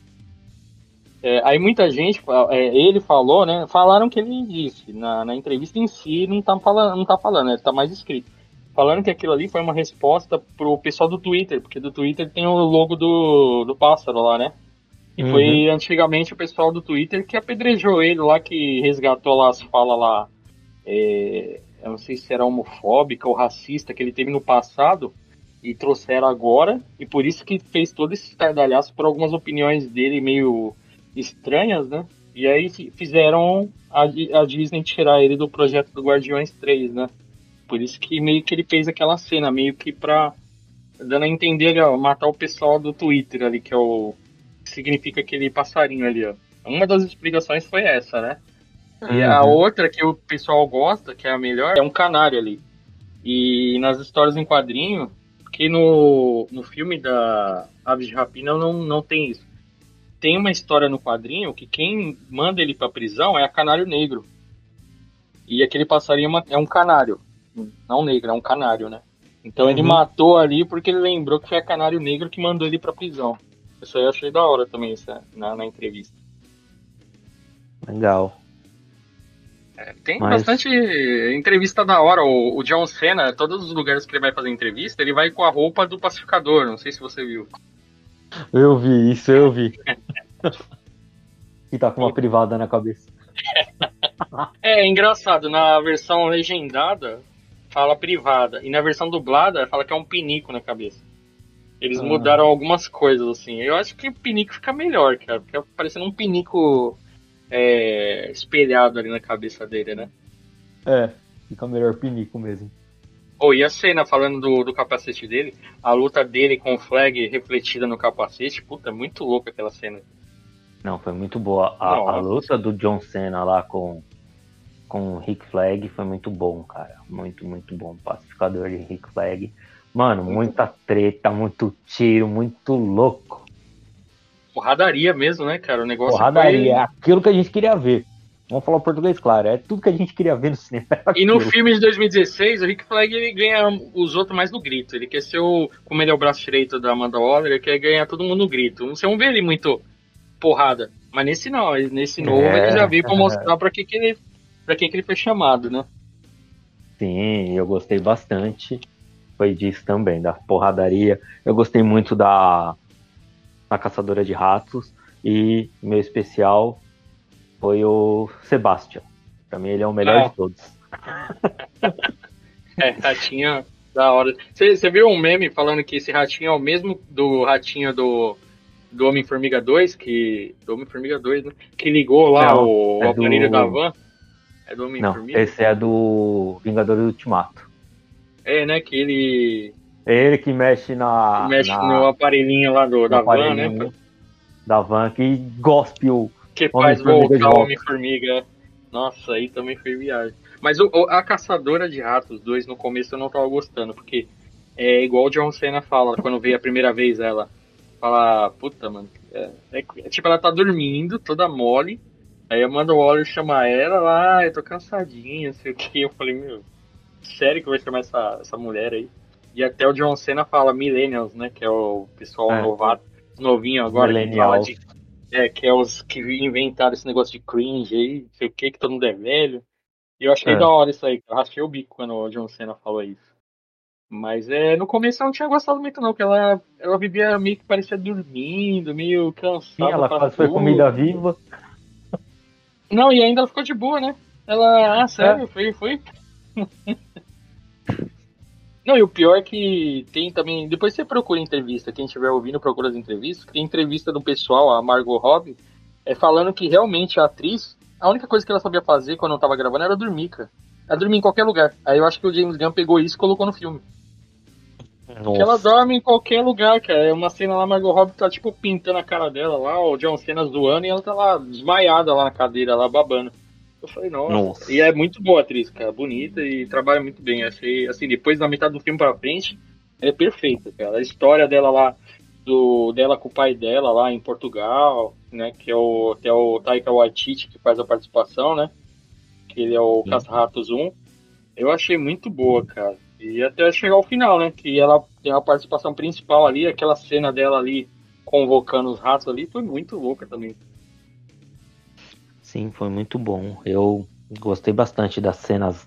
é, aí muita gente, é, ele falou, né? Falaram que ele disse na, na entrevista em si, não tá falando, não tá falando, né, tá mais escrito. Falando que aquilo ali foi uma resposta pro pessoal do Twitter, porque do Twitter tem o logo do, do pássaro lá, né? E Uhum. foi antigamente o pessoal do Twitter que apedrejou ele lá, que resgatou lá as falas lá. é, eu não sei se era homofóbica ou racista que ele teve no passado e trouxeram agora, e por isso que fez todo esse estardalhaço por algumas opiniões dele meio estranhas, né? E aí fi- fizeram a, a Disney tirar ele do projeto do Guardiões 3, né? Por isso que meio que ele fez aquela cena, meio que pra. dando a entender, ó, matar o pessoal do Twitter ali, que é o. que significa aquele passarinho ali, ó. Uma das explicações foi essa, né? E a Uhum. outra que o pessoal gosta, que é a melhor, é um canário ali. E nas histórias em quadrinho, que no, no filme da Aves de Rapina não, não tem isso. Tem uma história no quadrinho que quem manda ele pra prisão é a Canário Negro. E aquele passarinho é é um canário. Não negro, é um canário, né? Então ele Uhum. matou ali porque ele lembrou que foi a Canário Negro que mandou ele pra prisão. Isso aí eu achei da hora também, essa, na, na entrevista. Legal. Tem Mas- bastante entrevista da hora. O, o John Cena, todos os lugares que ele vai fazer entrevista, ele vai com a roupa do pacificador. Não sei se você viu. Eu vi isso, eu vi. e tá com uma privada na cabeça. É, engraçado, na versão legendada fala privada. E na versão dublada fala que é um pinico na cabeça. Eles Ah. mudaram algumas coisas, assim. Eu acho que o pinico fica melhor, cara. Fica parecendo um pinico é, espelhado ali na cabeça dele, né? É, fica melhor pinico mesmo. Oh, e a cena falando do, do capacete dele, a luta dele com o flag refletida no capacete, puta, é muito louca aquela cena. Não, foi muito boa. A, a luta do John Cena lá com, com o Rick Flag foi muito bom, cara. Muito, muito bom. Pacificador de Rick Flag. Mano, muita treta, muito tiro, muito louco. Porradaria mesmo, né, cara? O negócio Porradaria, é foi... aquilo que a gente queria ver. Vamos falar o português, claro. É tudo que a gente queria ver no cinema. E no filme de 2016, o Rick Flag ele ganha os outros mais no grito. Ele quer ser o. Como ele é o braço direito da Amanda Waller, ele quer ganhar todo mundo no grito. Você não vê ele muito porrada. Mas nesse não, nesse novo É. ele já veio pra mostrar pra que, que ele. para que, que ele foi chamado, né? Sim, eu gostei bastante. Foi disso também, da porradaria. Eu gostei muito da, da Caçadora de Ratos. E meu especial foi o Sebastian. Pra mim ele é o melhor Ah. de todos. É, ratinho da hora. Você viu um meme falando que esse ratinho é o mesmo do ratinho do, do Homem-Formiga 2, que. Do Homem-Formiga 2, né? Que ligou lá Não, o, é o aparelho do- da van. É do Homem-Formiga? esse é do Vingadores Ultimato. É, né? Que ele É ele que mexe na. mexe na- no aparelhinho lá do, da van, né? Da van que gospe o. Que faz voltar o. Homem-Formiga. Nossa, aí também foi viagem. Mas o, o- a Caçadora de Ratos 2, no começo eu não tava gostando, porque é igual o John Cena fala quando veio a primeira vez ela. Fala, puta, mano. É, é, é, tipo, ela tá dormindo, toda mole. Aí a Amanda Waller chama ela lá, ah, eu tô cansadinha, sei o que. Eu falei, meu, sério que vai chamar essa, essa mulher aí? E até o John Cena fala Millennials, né? Que é o pessoal é, novato, novinho agora. Que de, é, que é os que inventaram esse negócio de cringe aí, sei o que, que todo mundo é velho. E eu achei é. da hora isso aí, eu rachei o bico quando o John Cena falou isso. Mas é, no começo eu não tinha gostado muito não, porque ela, ela vivia meio que parecia dormindo, meio cansada. Sim, ela quase foi comida viva. Não, e ainda ela ficou de boa, né? Ela, ah, sério, é. foi, foi. Não, e o pior é que tem também. Depois você procura entrevista, quem estiver ouvindo, procura as entrevistas. Tem entrevista do pessoal, a Margot Robbie, é, falando que realmente a atriz, a única coisa que ela sabia fazer quando não tava gravando era dormir, cara. Ela dormia em qualquer lugar. Aí eu acho que o James Gunn pegou isso e colocou no filme. Porque ela dorme em qualquer lugar, cara. É uma cena lá, a Margot Robbie tá tipo pintando a cara dela lá, o John Cena zoando e ela tá lá desmaiada lá na cadeira, lá babando. Eu falei, nossa. nossa. E é muito boa a atriz, cara. Bonita e trabalha muito bem. Achei, assim, depois da metade do filme pra frente, é perfeita, cara. A história dela lá, do, dela com o pai dela lá em Portugal, né? Que é o, que é o Taika Waititi que faz a participação, né? Que ele é o Caça-Ratos 1. Eu achei muito boa, cara. E até chegar ao final, né? Que ela tem a participação principal ali, aquela cena dela ali convocando os ratos ali, foi muito louca também. Sim, foi muito bom. Eu gostei bastante das cenas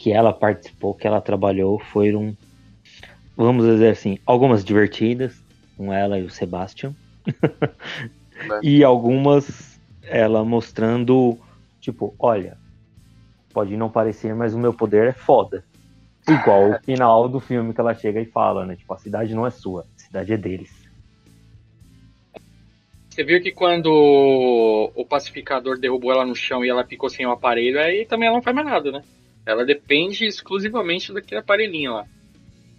que ela participou, que ela trabalhou. Foram, vamos dizer assim, algumas divertidas, com ela e o Sebastian. e algumas ela mostrando, tipo, olha, pode não parecer, mas o meu poder é foda. Igual o final do filme que ela chega e fala, né? Tipo, a cidade não é sua, a cidade é deles. Você viu que quando o pacificador derrubou ela no chão e ela ficou sem o aparelho, aí também ela não faz mais nada, né? Ela depende exclusivamente daquele aparelhinho lá.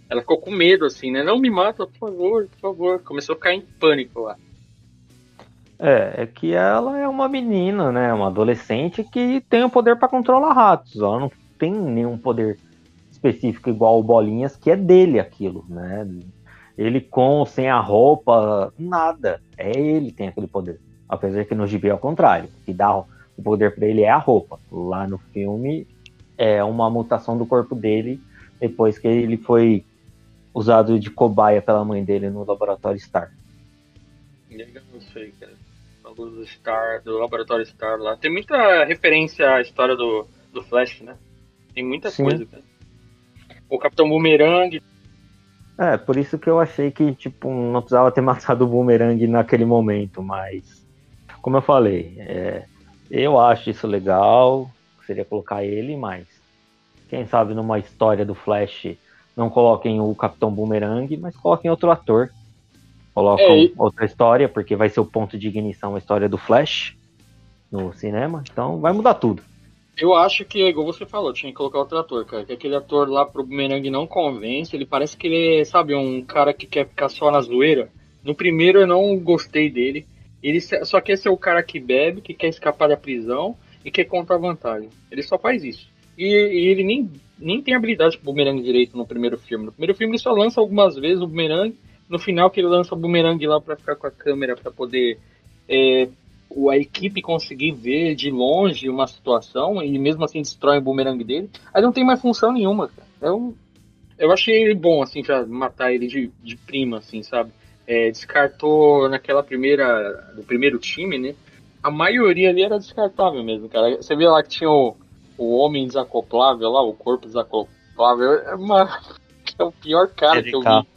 Ela ficou com medo, assim, né? Não me mata, por favor, por favor. Começou a ficar em pânico lá. É, é que ela é uma menina, né? Uma adolescente que tem o poder para controlar ratos. Ela não tem nenhum poder específico igual o Bolinhas, que é dele aquilo, né? Ele com sem a roupa, nada. É ele que tem aquele poder. Apesar que no gibi é ao contrário. O que dá o poder para ele é a roupa. Lá no filme é uma mutação do corpo dele depois que ele foi usado de cobaia pela mãe dele no laboratório Star. Eu não sei, cara. Falou do Star, do laboratório Star lá. Tem muita referência à história do, do Flash, né? Tem muita Sim. coisa, cara o Capitão Boomerang. É, por isso que eu achei que, tipo, não precisava ter matado o Boomerang naquele momento, mas. Como eu falei, é, eu acho isso legal, seria colocar ele, mas. Quem sabe numa história do Flash não coloquem o Capitão Boomerang, mas coloquem outro ator. Colocam é, outra história, porque vai ser o ponto de ignição a história do Flash no cinema, então vai mudar tudo. Eu acho que, igual você falou, tinha que colocar outro ator, cara. Que aquele ator lá pro Bumerangue não convence. Ele parece que ele é, sabe, um cara que quer ficar só na zoeira. No primeiro eu não gostei dele. Ele só quer ser o cara que bebe, que quer escapar da prisão e quer contar vantagem. Ele só faz isso. E, e ele nem, nem tem habilidade pro bumerangue direito no primeiro filme. No primeiro filme ele só lança algumas vezes o bumerangue. No final que ele lança o bumerangue lá para ficar com a câmera para poder é, a equipe conseguir ver de longe uma situação e mesmo assim destrói o bumerangue dele, aí não tem mais função nenhuma, cara. Eu, eu achei bom, assim, já matar ele de, de prima, assim, sabe? É, descartou naquela primeira, do primeiro time, né? A maioria ali era descartável mesmo, cara. Você vê lá que tinha o, o homem desacoplável lá, o corpo desacoplável, é, uma, é o pior cara TDK. que eu vi.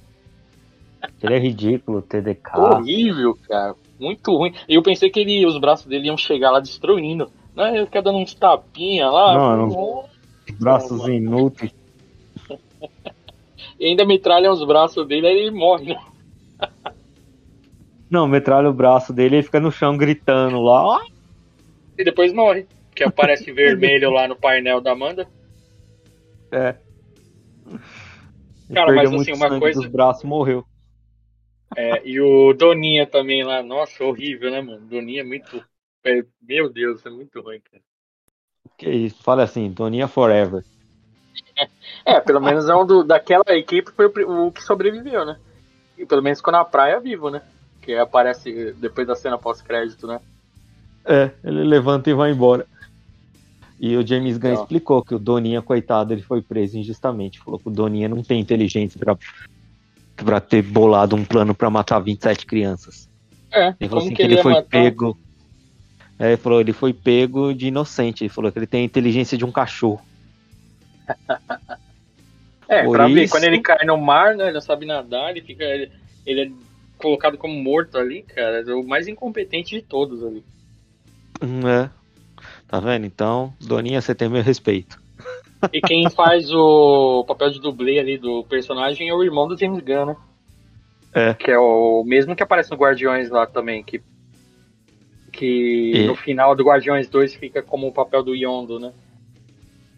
Ele é ridículo, TDK. Horrível, cara muito ruim. Eu pensei que ele, os braços dele iam chegar lá destruindo. Né? Ele fica dando uns tapinha lá. Não, não. Braços inúteis. e ainda metralha os braços dele, aí ele morre, né? Não, metralha o braço dele e fica no chão gritando lá. E depois morre. Que aparece vermelho lá no painel da Amanda. É. Cara, mas assim, uma coisa. Dos braços morreu. É, e o Doninha também lá, nossa, horrível, né, mano? Doninha é muito. É, meu Deus, é muito ruim, cara. Que isso, fala assim, Doninha Forever. É, pelo menos é um do, daquela equipe foi o, que sobreviveu, né? E pelo menos ficou na praia vivo, né? Que aparece depois da cena pós-crédito, né? É, ele levanta e vai embora. E o James Gunn explicou que o Doninha, coitado, ele foi preso injustamente. Falou que o Doninha não tem inteligência pra, pra ter bolado um plano pra matar 27 crianças. É, ele falou assim que, ele, foi matar? pego. É, ele falou, ele foi pego de inocente. Ele falou que ele tem a inteligência de um cachorro. é, Por pra isso... ver, quando ele cai no mar, né? Ele não sabe nadar, ele fica. Ele, ele é colocado como morto ali, cara. É o mais incompetente de todos ali. Hum, é. Tá vendo? Então, Doninha, você tem meu respeito. E quem faz o papel de dublê ali do personagem é o irmão do James Gunn, né? É. Que é o mesmo que aparece no Guardiões lá também, que, que e... no final do Guardiões 2 fica como o papel do Yondo, né?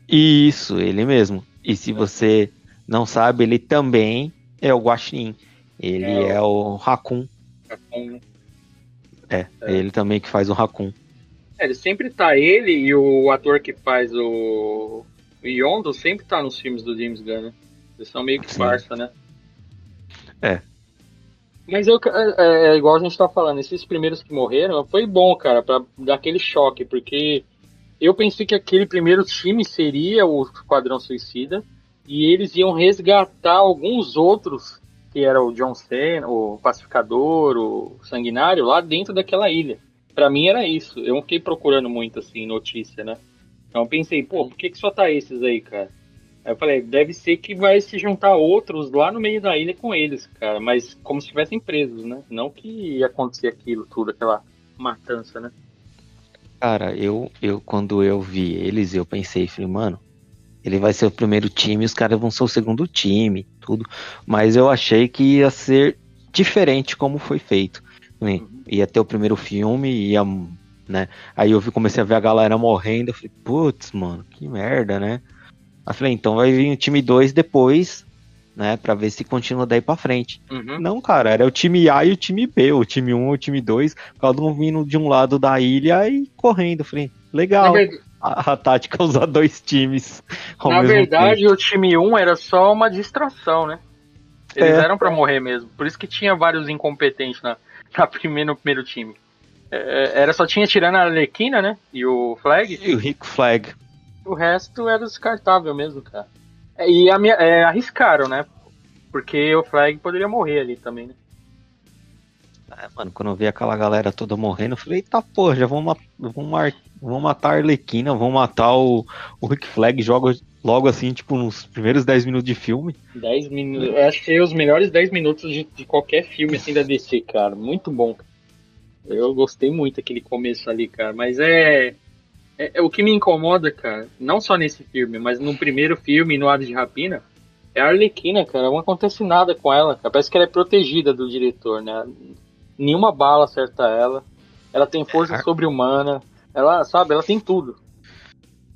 Isso, ele mesmo. E se é. você não sabe, ele também é o Guaxinim. Ele é, é o Raccoon. Raccoon. Né? É, é, ele também que faz o Raccoon. É, ele sempre tá, ele e o ator que faz o, o Yondo sempre tá nos filmes do James Gunn, né? Eles são meio que Sim. farsa, né? É. Mas eu, é, é, igual a gente tá falando, esses primeiros que morreram, foi bom, cara, pra dar aquele choque, porque eu pensei que aquele primeiro time seria o Esquadrão Suicida, e eles iam resgatar alguns outros, que era o John Cena, o Pacificador, o Sanguinário, lá dentro daquela ilha para mim era isso. Eu fiquei procurando muito, assim, notícia, né? Então eu pensei, pô, por que, que só tá esses aí, cara? Aí eu falei, deve ser que vai se juntar outros lá no meio da ilha com eles, cara. Mas como se estivessem presos, né? Não que ia acontecer aquilo tudo, aquela matança, né? Cara, eu, eu quando eu vi eles, eu pensei, falei, mano, ele vai ser o primeiro time, os caras vão ser o segundo time, tudo. Mas eu achei que ia ser diferente como foi feito. Uhum. Ia ter o primeiro filme, ia, né? Aí eu comecei a ver a galera morrendo, eu falei, putz, mano, que merda, né? Aí falei, então vai vir o time 2 depois, né? Pra ver se continua daí pra frente. Uhum. Não, cara, era o time A e o time B, o time 1 um, e o time 2, cada um vindo de um lado da ilha e correndo. Eu falei, legal. A, a, tática é usar dois times. Na verdade, tempo. o time 1 um era só uma distração, né? Eles é. eram para morrer mesmo. Por isso que tinha vários incompetentes na, na primeiro, no primeiro time. É, era só tinha tirando a Arlequina, né? E o Flag. E o Rico Flag. O resto era descartável mesmo, cara. É, e a minha, é, arriscaram, né? Porque o Flag poderia morrer ali também, né? É, mano, quando eu vi aquela galera toda morrendo, eu falei, eita porra, já vão matar a Arlequina, vão matar o, o Rick Flag joga logo assim, tipo, nos primeiros 10 minutos de filme. 10 minutos, eu acho que é os melhores 10 minutos de, de qualquer filme assim da DC, cara. Muito bom. Eu gostei muito daquele começo ali, cara. Mas é, é, é, o que me incomoda, cara. Não só nesse filme, mas no primeiro filme, no Aves de Rapina, é a Arlequina, cara. Não acontece nada com ela, cara. Parece que ela é protegida do diretor, né? Nenhuma bala acerta ela. Ela tem força sobre-humana. Ela, sabe, ela tem tudo.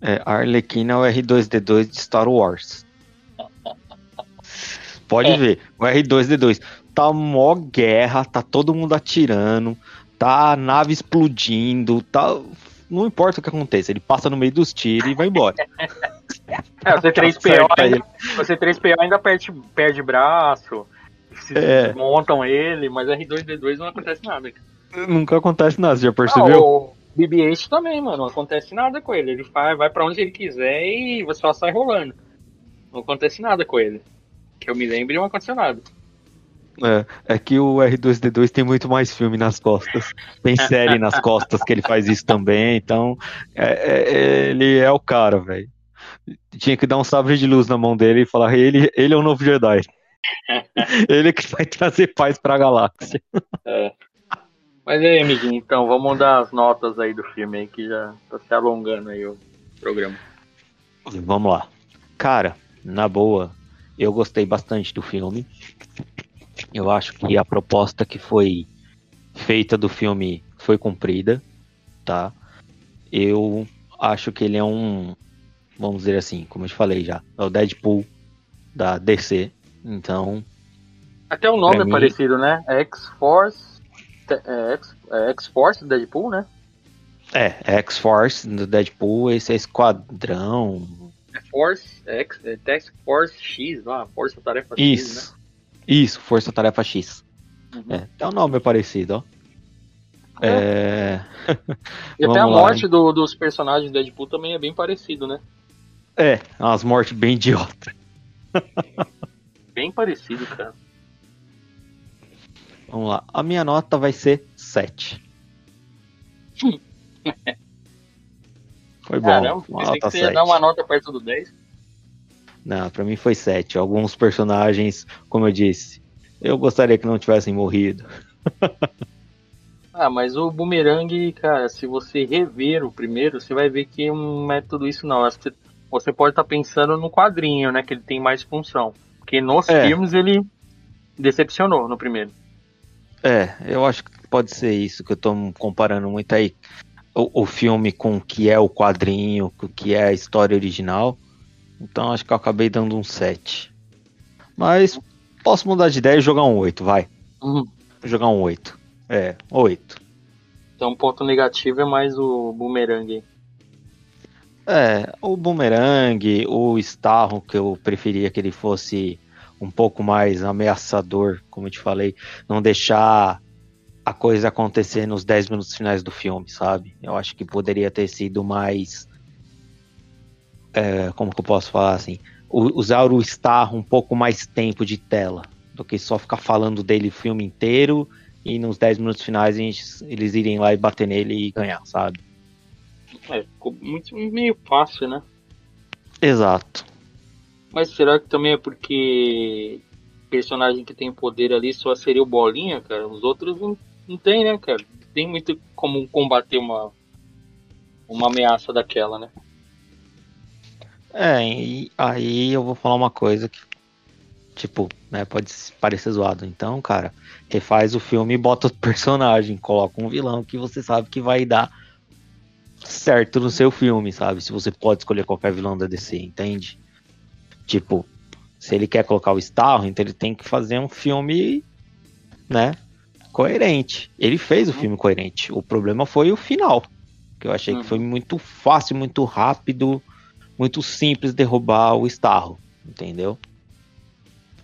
É, Arlequina é o R2D2 de Star Wars. Pode é. ver, o R2D2 tá mó guerra, tá todo mundo atirando, tá a nave explodindo, tá. Não importa o que aconteça, ele passa no meio dos tiros e vai embora. É, você 3PO ainda, você 3PO ainda perde, perde braço, se é. montam ele, mas R2D2 não acontece nada. Nunca acontece nada, você já percebeu? Ah, BB-8 também, mano, não acontece nada com ele. Ele vai, vai para onde ele quiser e você só sai rolando. Não acontece nada com ele. Que eu me lembre, não aconteceu nada. É, é que o R2D2 tem muito mais filme nas costas. Tem série nas costas que ele faz isso também, então é, é, é ele é o cara, velho. Tinha que dar um sabre de luz na mão dele e falar: ele, ele é o novo Jedi. ele que vai trazer paz pra galáxia. É. Mas aí, amiguinho, então vamos dar as notas aí do filme aí que já tá se alongando aí o programa. Vamos lá. Cara, na boa, eu gostei bastante do filme. Eu acho que a proposta que foi feita do filme foi cumprida, tá? Eu acho que ele é um, vamos dizer assim, como eu te falei já, é o Deadpool da DC. Então, até o nome é mim... parecido, né? X-Force é, é X-Force do Deadpool, né? É, X-Force do Deadpool, esse é Esquadrão. É Force, é X, é Task Force X lá, Força Tarefa X, Isso. né? Isso, Força Tarefa X. Uhum. É, até o nome é parecido, ó. É. é... e até a morte do, dos personagens do Deadpool também é bem parecido, né? É, umas mortes bem idiotas. bem parecido, cara. Vamos lá. A minha nota vai ser 7. Foi bom. Caramba, uma nota que você 7. ia dar uma nota perto do 10. Não, pra mim foi 7. Alguns personagens, como eu disse, eu gostaria que não tivessem morrido. ah, mas o Boomerang, cara, se você rever o primeiro, você vai ver que não é tudo isso não. Acho que você pode estar tá pensando no quadrinho, né? Que ele tem mais função. Porque nos é. filmes ele decepcionou no primeiro. É, eu acho que pode ser isso que eu tô comparando muito aí. O, o filme com o que é o quadrinho, com o que é a história original. Então acho que eu acabei dando um 7. Mas posso mudar de ideia e jogar um 8, vai. Uhum. Jogar um 8. É, 8. Então, ponto negativo é mais o Boomerang. É, o Boomerang, o Starro, que eu preferia que ele fosse um pouco mais ameaçador, como eu te falei. Não deixar a coisa acontecer nos 10 minutos finais do filme, sabe? Eu acho que poderia ter sido mais. É, como que eu posso falar assim? usar o Star um pouco mais tempo de tela do que só ficar falando dele o filme inteiro e nos 10 minutos finais gente, eles irem lá e bater nele e ganhar, sabe? É, ficou muito meio fácil, né? Exato. Mas será que também é porque personagem que tem poder ali só seria o Bolinha, cara? Os outros não, não tem, né, cara? Tem muito como combater uma, uma ameaça daquela, né? É, e aí eu vou falar uma coisa que, tipo, né, pode parecer zoado. Então, cara, refaz o filme e bota outro personagem, coloca um vilão que você sabe que vai dar certo no seu filme, sabe? Se você pode escolher qualquer vilão da DC, entende? Tipo, se ele quer colocar o Starro, então ele tem que fazer um filme, né, coerente. Ele fez o filme coerente. O problema foi o final, que eu achei que foi uhum. muito fácil, muito rápido muito simples derrubar o Starro, entendeu?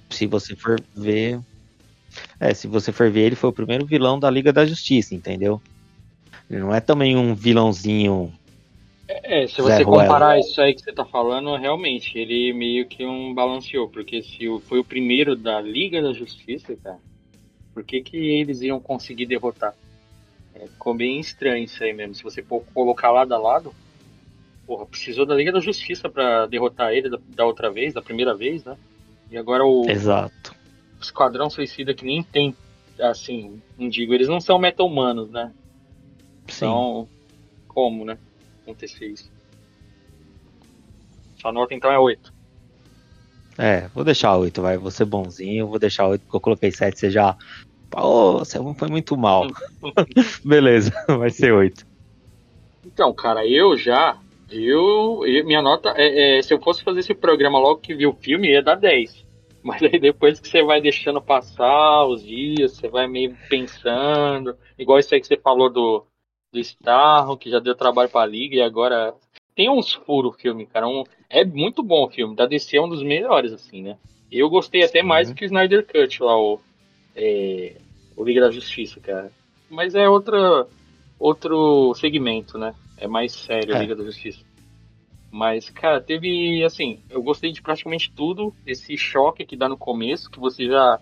Se você for ver. É, se você for ver, ele foi o primeiro vilão da Liga da Justiça, entendeu? Ele não é também um vilãozinho. É, é se você comparar Ruela. isso aí que você tá falando, realmente, ele meio que um balanceou, porque se foi o primeiro da Liga da Justiça, cara, por que, que eles iam conseguir derrotar? É, ficou bem estranho isso aí mesmo. Se você colocar lado a lado, porra, precisou da Liga da Justiça para derrotar ele da, da, outra vez, da primeira vez, né? E agora o. Exato. O Esquadrão Suicida que nem tem, assim, não digo, eles não são meta-humanos, né? Sim. Então, como, né? Acontecer isso. Sua nota então é 8. É, vou deixar 8, vai. Vou ser bonzinho, vou deixar 8, porque eu coloquei 7, você já. Pô, você foi muito mal. Beleza, vai ser 8. Então, cara, eu já eu, minha nota é, é, se eu fosse fazer esse programa logo que vi o filme, ia dar 10. Mas aí depois que você vai deixando passar os dias, você vai meio pensando, igual isso aí que você falou do, do Starro, que já deu trabalho pra Liga e agora tem uns furos o filme, cara. Um, é muito bom o filme, da DC é um dos melhores, assim, né? Eu gostei até Sim. mais do que o Snyder Cut lá, o, é, o Liga da Justiça, cara. Mas é outra, outro segmento, né? É mais sério é. a Liga da Justiça. Mas, cara, teve, assim, eu gostei de praticamente tudo. Esse choque que dá no começo, que você já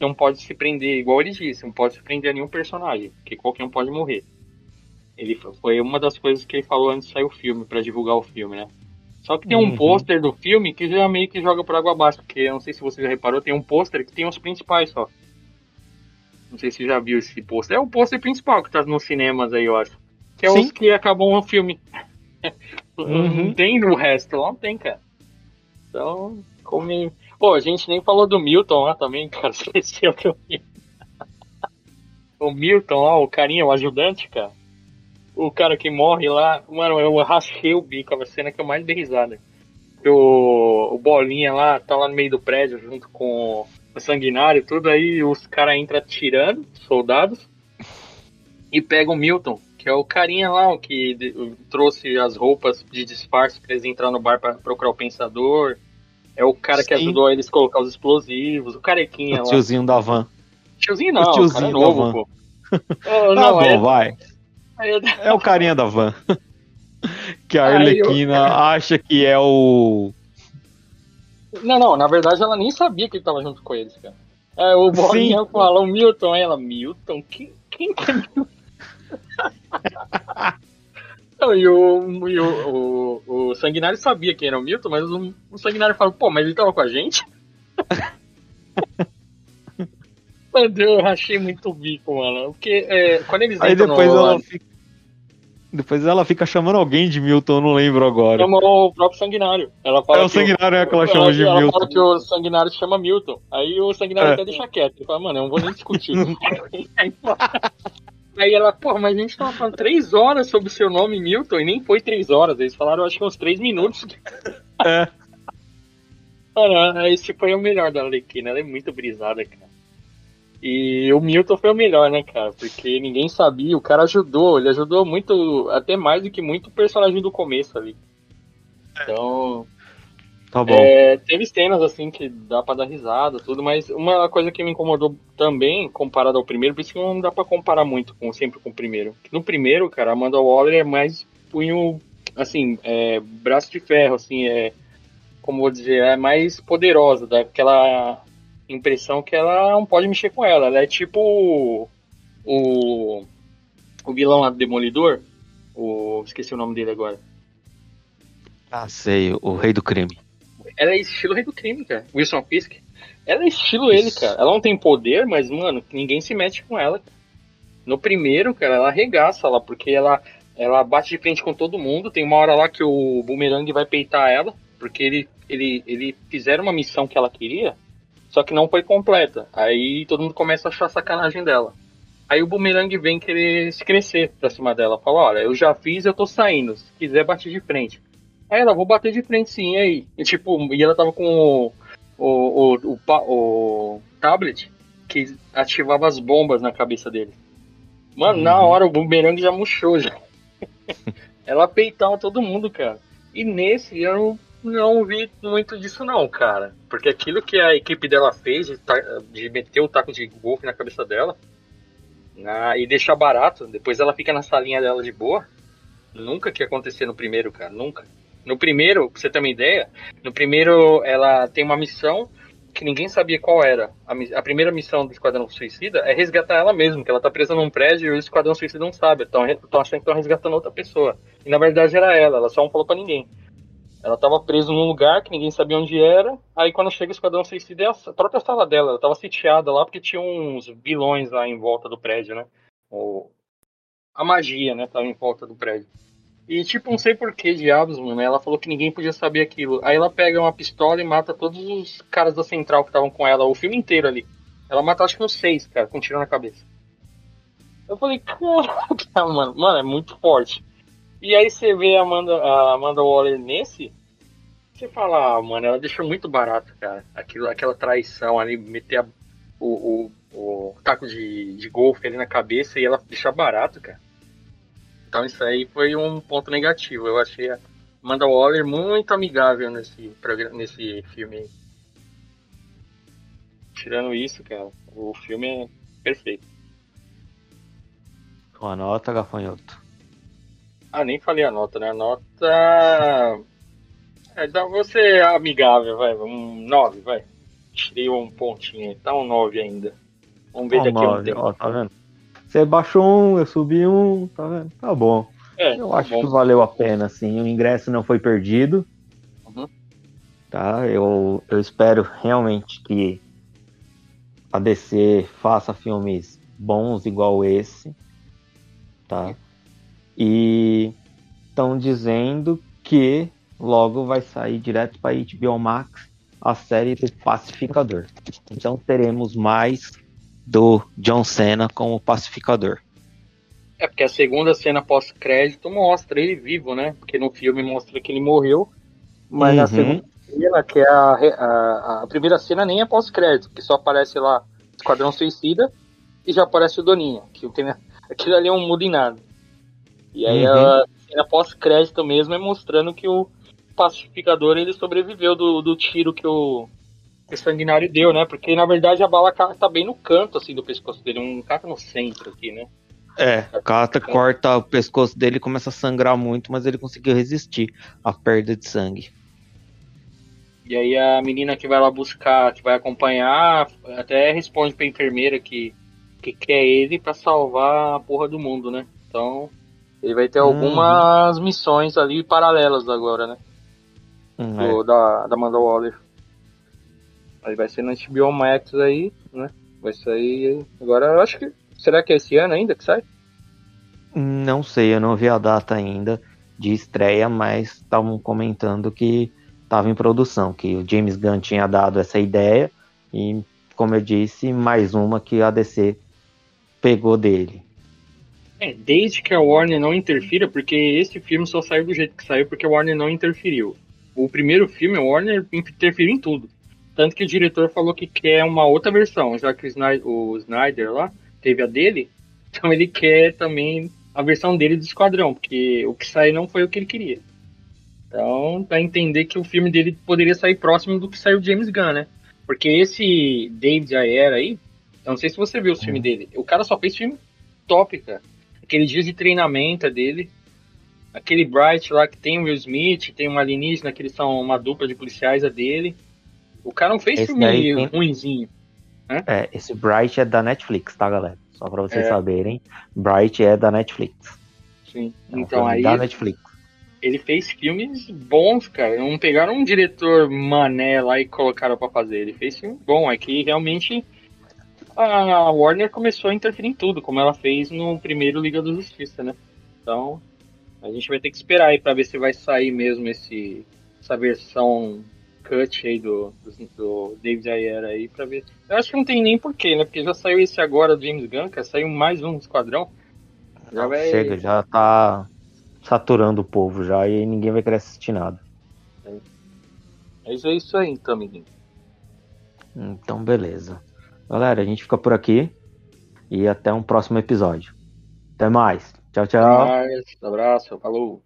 não pode se prender, igual ele disse, não pode se prender a nenhum personagem, porque qualquer um pode morrer. Ele foi uma das coisas que ele falou antes de sair o filme, para divulgar o filme, né? Só que tem um uhum. pôster do filme que já meio que joga por água abaixo, porque eu não sei se você já reparou, tem um pôster que tem os principais só. Não sei se você já viu esse pôster. É o pôster principal que tá nos cinemas aí, eu acho que é Sim. os que acabam o filme. Uhum. Não tem no resto, não tem, cara. Então, como. Pô, a gente nem falou do Milton lá também, cara. Esqueceu do O Milton lá, o carinha, o ajudante, cara. O cara que morre lá. Mano, eu rachei o bico, a cena que eu mais dei risada. O, o Bolinha lá tá lá no meio do prédio junto com o Sanguinário, tudo aí os caras entram atirando, soldados, e pegam o Milton que é o carinha lá o que trouxe as roupas de disfarce para eles entrar no bar para procurar o pensador. É o cara Sim. que ajudou eles a colocar os explosivos, o carequinha o lá. tiozinho da van. Tiozinho não, o tiozinho cara é novo, pô. Oh, tá bom, é... vai. É o carinha da van. que a Arlequina eu... acha que é o. Não, não, na verdade ela nem sabia que ele tava junto com eles, cara. É, o Bolinha fala, o Milton, aí ela, Milton? Quem, quem que é Milton? Não, e o, e o, o, o, Sanguinário sabia quem era o Milton, mas o, o Sanguinário falou, pô, mas ele tava com a gente? Mano, eu rachei muito o bico, mano. Porque é, quando eles Aí depois no, ela fica... Depois ela fica chamando alguém de Milton, eu não lembro agora. Chama o próprio Sanguinário. Ela fala é o Sanguinário, o, é que ela chama de ela Milton. Ela fala que o Sanguinário se chama Milton. Aí o Sanguinário é. até deixa quieto. Ele fala, mano, eu não vou nem discutir. Aí ela, pô, mas a gente tava falando três horas sobre o seu nome, Milton, e nem foi três horas. Eles falaram, acho que uns três minutos. É. Mano, esse foi o melhor da Arlequina. Ela é muito brisada, cara. E o Milton foi o melhor, né, cara? Porque ninguém sabia, o cara ajudou, ele ajudou muito, até mais do que muito o personagem do começo ali. Então, Tá bom. É, teve cenas assim que dá pra dar risada, tudo, mas uma coisa que me incomodou também, comparado ao primeiro, por isso que não dá pra comparar muito com sempre com o primeiro. No primeiro, cara, a Amanda Waller é mais punho, assim, é, braço de ferro, assim, é, como vou dizer, é mais poderosa, daquela impressão que ela não pode mexer com ela. Ela é tipo o, o, o vilão lá do Demolidor, o, esqueci o nome dele agora. Ah, sei, o Rei do Crime. Ela é estilo Rei do Crime, cara. Wilson Fisk. Ela é estilo ele, cara. Ela não tem poder, mas, mano, ninguém se mete com ela. No primeiro, cara, ela arregaça lá, porque ela, ela bate de frente com todo mundo. Tem uma hora lá que o Boomerang vai peitar ela, porque ele, ele, ele fizeram uma missão que ela queria, só que não foi completa. Aí todo mundo começa a achar sacanagem dela. Aí o Boomerang vem querer se crescer pra cima dela. Fala, olha, eu já fiz, eu tô saindo. Se quiser, bate de frente. Aí ela, vou bater de frente sim, aí. E tipo, e ela tava com o, o, o, o, tablet que ativava as bombas na cabeça dele. Mano, uhum. na hora o bumerangue já murchou já. ela peitava todo mundo, cara. E nesse eu não, não vi muito disso não, cara. Porque aquilo que a equipe dela fez de, de meter o taco de golfe na cabeça dela na, e deixar barato, depois ela fica na salinha dela de boa. Nunca que acontecer no primeiro, cara. Nunca. No primeiro, pra você ter uma ideia, no primeiro ela tem uma missão que ninguém sabia qual era. A, a, primeira missão do Esquadrão Suicida é resgatar ela mesma, que ela tá presa num prédio e o Esquadrão Suicida não sabe. Estão achando que estão resgatando outra pessoa. E na verdade era ela, ela só não falou pra ninguém. Ela tava presa num lugar que ninguém sabia onde era. Aí quando chega o Esquadrão Suicida é a própria sala dela. Ela tava sitiada lá porque tinha uns vilões lá em volta do prédio, né? O... A magia, né? Tava em volta do prédio. E, tipo, não sei por que diabos, mano. Ela falou que ninguém podia saber aquilo. Aí ela pega uma pistola e mata todos os caras da central que estavam com ela, o filme inteiro ali. Ela mata acho que uns seis, cara, com um tiro na cabeça. Eu falei, caraca, mano, mano, é muito forte. E aí você vê a Amanda, a Amanda Waller nesse, você fala, ah, mano, ela deixou muito barato, cara. Aquilo, aquela traição ali, meter a, o, o, o taco de, de golfe ali na cabeça e ela deixar barato, cara. Então isso aí foi um ponto negativo. Eu achei a Amanda Waller muito amigável nesse, nesse filme. Tirando isso, cara, o filme é perfeito. Com a nota, gafanhoto? Ah, nem falei a nota, né? A nota. É, dá você é amigável, vai. Um 9, vai. Tirei um pontinho aí, tá um 9 ainda. Vamos ver daqui a um tempo. Ó, tá vendo? Você baixou um, eu subi um, tá vendo? Tá bom. É, eu tá acho bom. que valeu a pena, sim. O ingresso não foi perdido. Uhum. Tá? Eu, eu espero realmente que a DC faça filmes bons igual esse. Tá? E estão dizendo que logo vai sair direto para HBO Max a série do Pacificador. Então teremos mais do John Cena como pacificador. É porque a segunda cena pós-crédito mostra ele vivo, né? Porque no filme mostra que ele morreu, mas uhum. na segunda cena, que é a, a, a primeira cena nem é pós-crédito, que só aparece lá Esquadrão Suicida e já aparece o Doninha, que tem, aquilo ali é um mudo em nada. E aí uhum. a cena pós-crédito mesmo é mostrando que o pacificador ele sobreviveu do, do tiro que o sanguinário deu, né? Porque na verdade a bala tá bem no canto assim do pescoço dele, um cata no centro aqui, né? É, Kata corta o pescoço dele e começa a sangrar muito, mas ele conseguiu resistir à perda de sangue. E aí a menina que vai lá buscar, que vai acompanhar, até responde pra enfermeira que, que quer ele para salvar a porra do mundo, né? Então, ele vai ter uhum. algumas missões ali paralelas agora, né? Uhum, do, é. da, da Amanda Waller. Aí vai ser no HBO Max aí, né? Vai sair. Agora eu acho que Será que é esse ano ainda que sai? Não sei, eu não vi a data ainda de estreia, mas estavam comentando que estava em produção, que o James Gunn tinha dado essa ideia e, como eu disse, mais uma que a DC pegou dele. É, desde que a Warner não interfira, porque esse filme só saiu do jeito que saiu porque a Warner não interferiu. O primeiro filme, a Warner interferiu em tudo. Tanto que o diretor falou que quer uma outra versão, já que o Snyder, o Snyder lá teve a dele, então ele quer também a versão dele do Esquadrão, porque o que saiu não foi o que ele queria. Então, dá a entender que o filme dele poderia sair próximo do que saiu James Gunn, né? Porque esse David Ayer aí, eu não sei se você viu o filme uhum. dele, o cara só fez filme top, cara. Aquele dia de treinamento dele. Aquele Bright lá que tem o Will Smith, tem uma alienígena que eles são uma dupla de policiais é dele. O cara não fez esse filme tem... ruimzinho. É, esse Bright é da Netflix, tá, galera? Só pra vocês é. saberem. Bright é da Netflix. Sim. É então aí. Da Netflix. Ele fez filmes bons, cara. Não pegaram um diretor mané lá e colocaram para fazer. Ele fez filme bom. É que realmente a Warner começou a interferir em tudo, como ela fez no primeiro Liga da Justiça, né? Então, a gente vai ter que esperar aí pra ver se vai sair mesmo esse, essa versão cut aí do, do, do David Ayer aí pra ver. Eu acho que não tem nem porquê, né? Porque já saiu esse agora do James Gunn, cara, saiu mais um Esquadrão. Já vai... Chega, já tá saturando o povo já e ninguém vai querer assistir nada. É. Mas é isso aí então, amiguinho. Então, beleza. Galera, a gente fica por aqui e até um próximo episódio. Até mais. Tchau, tchau. Até mais. Abraço. Falou.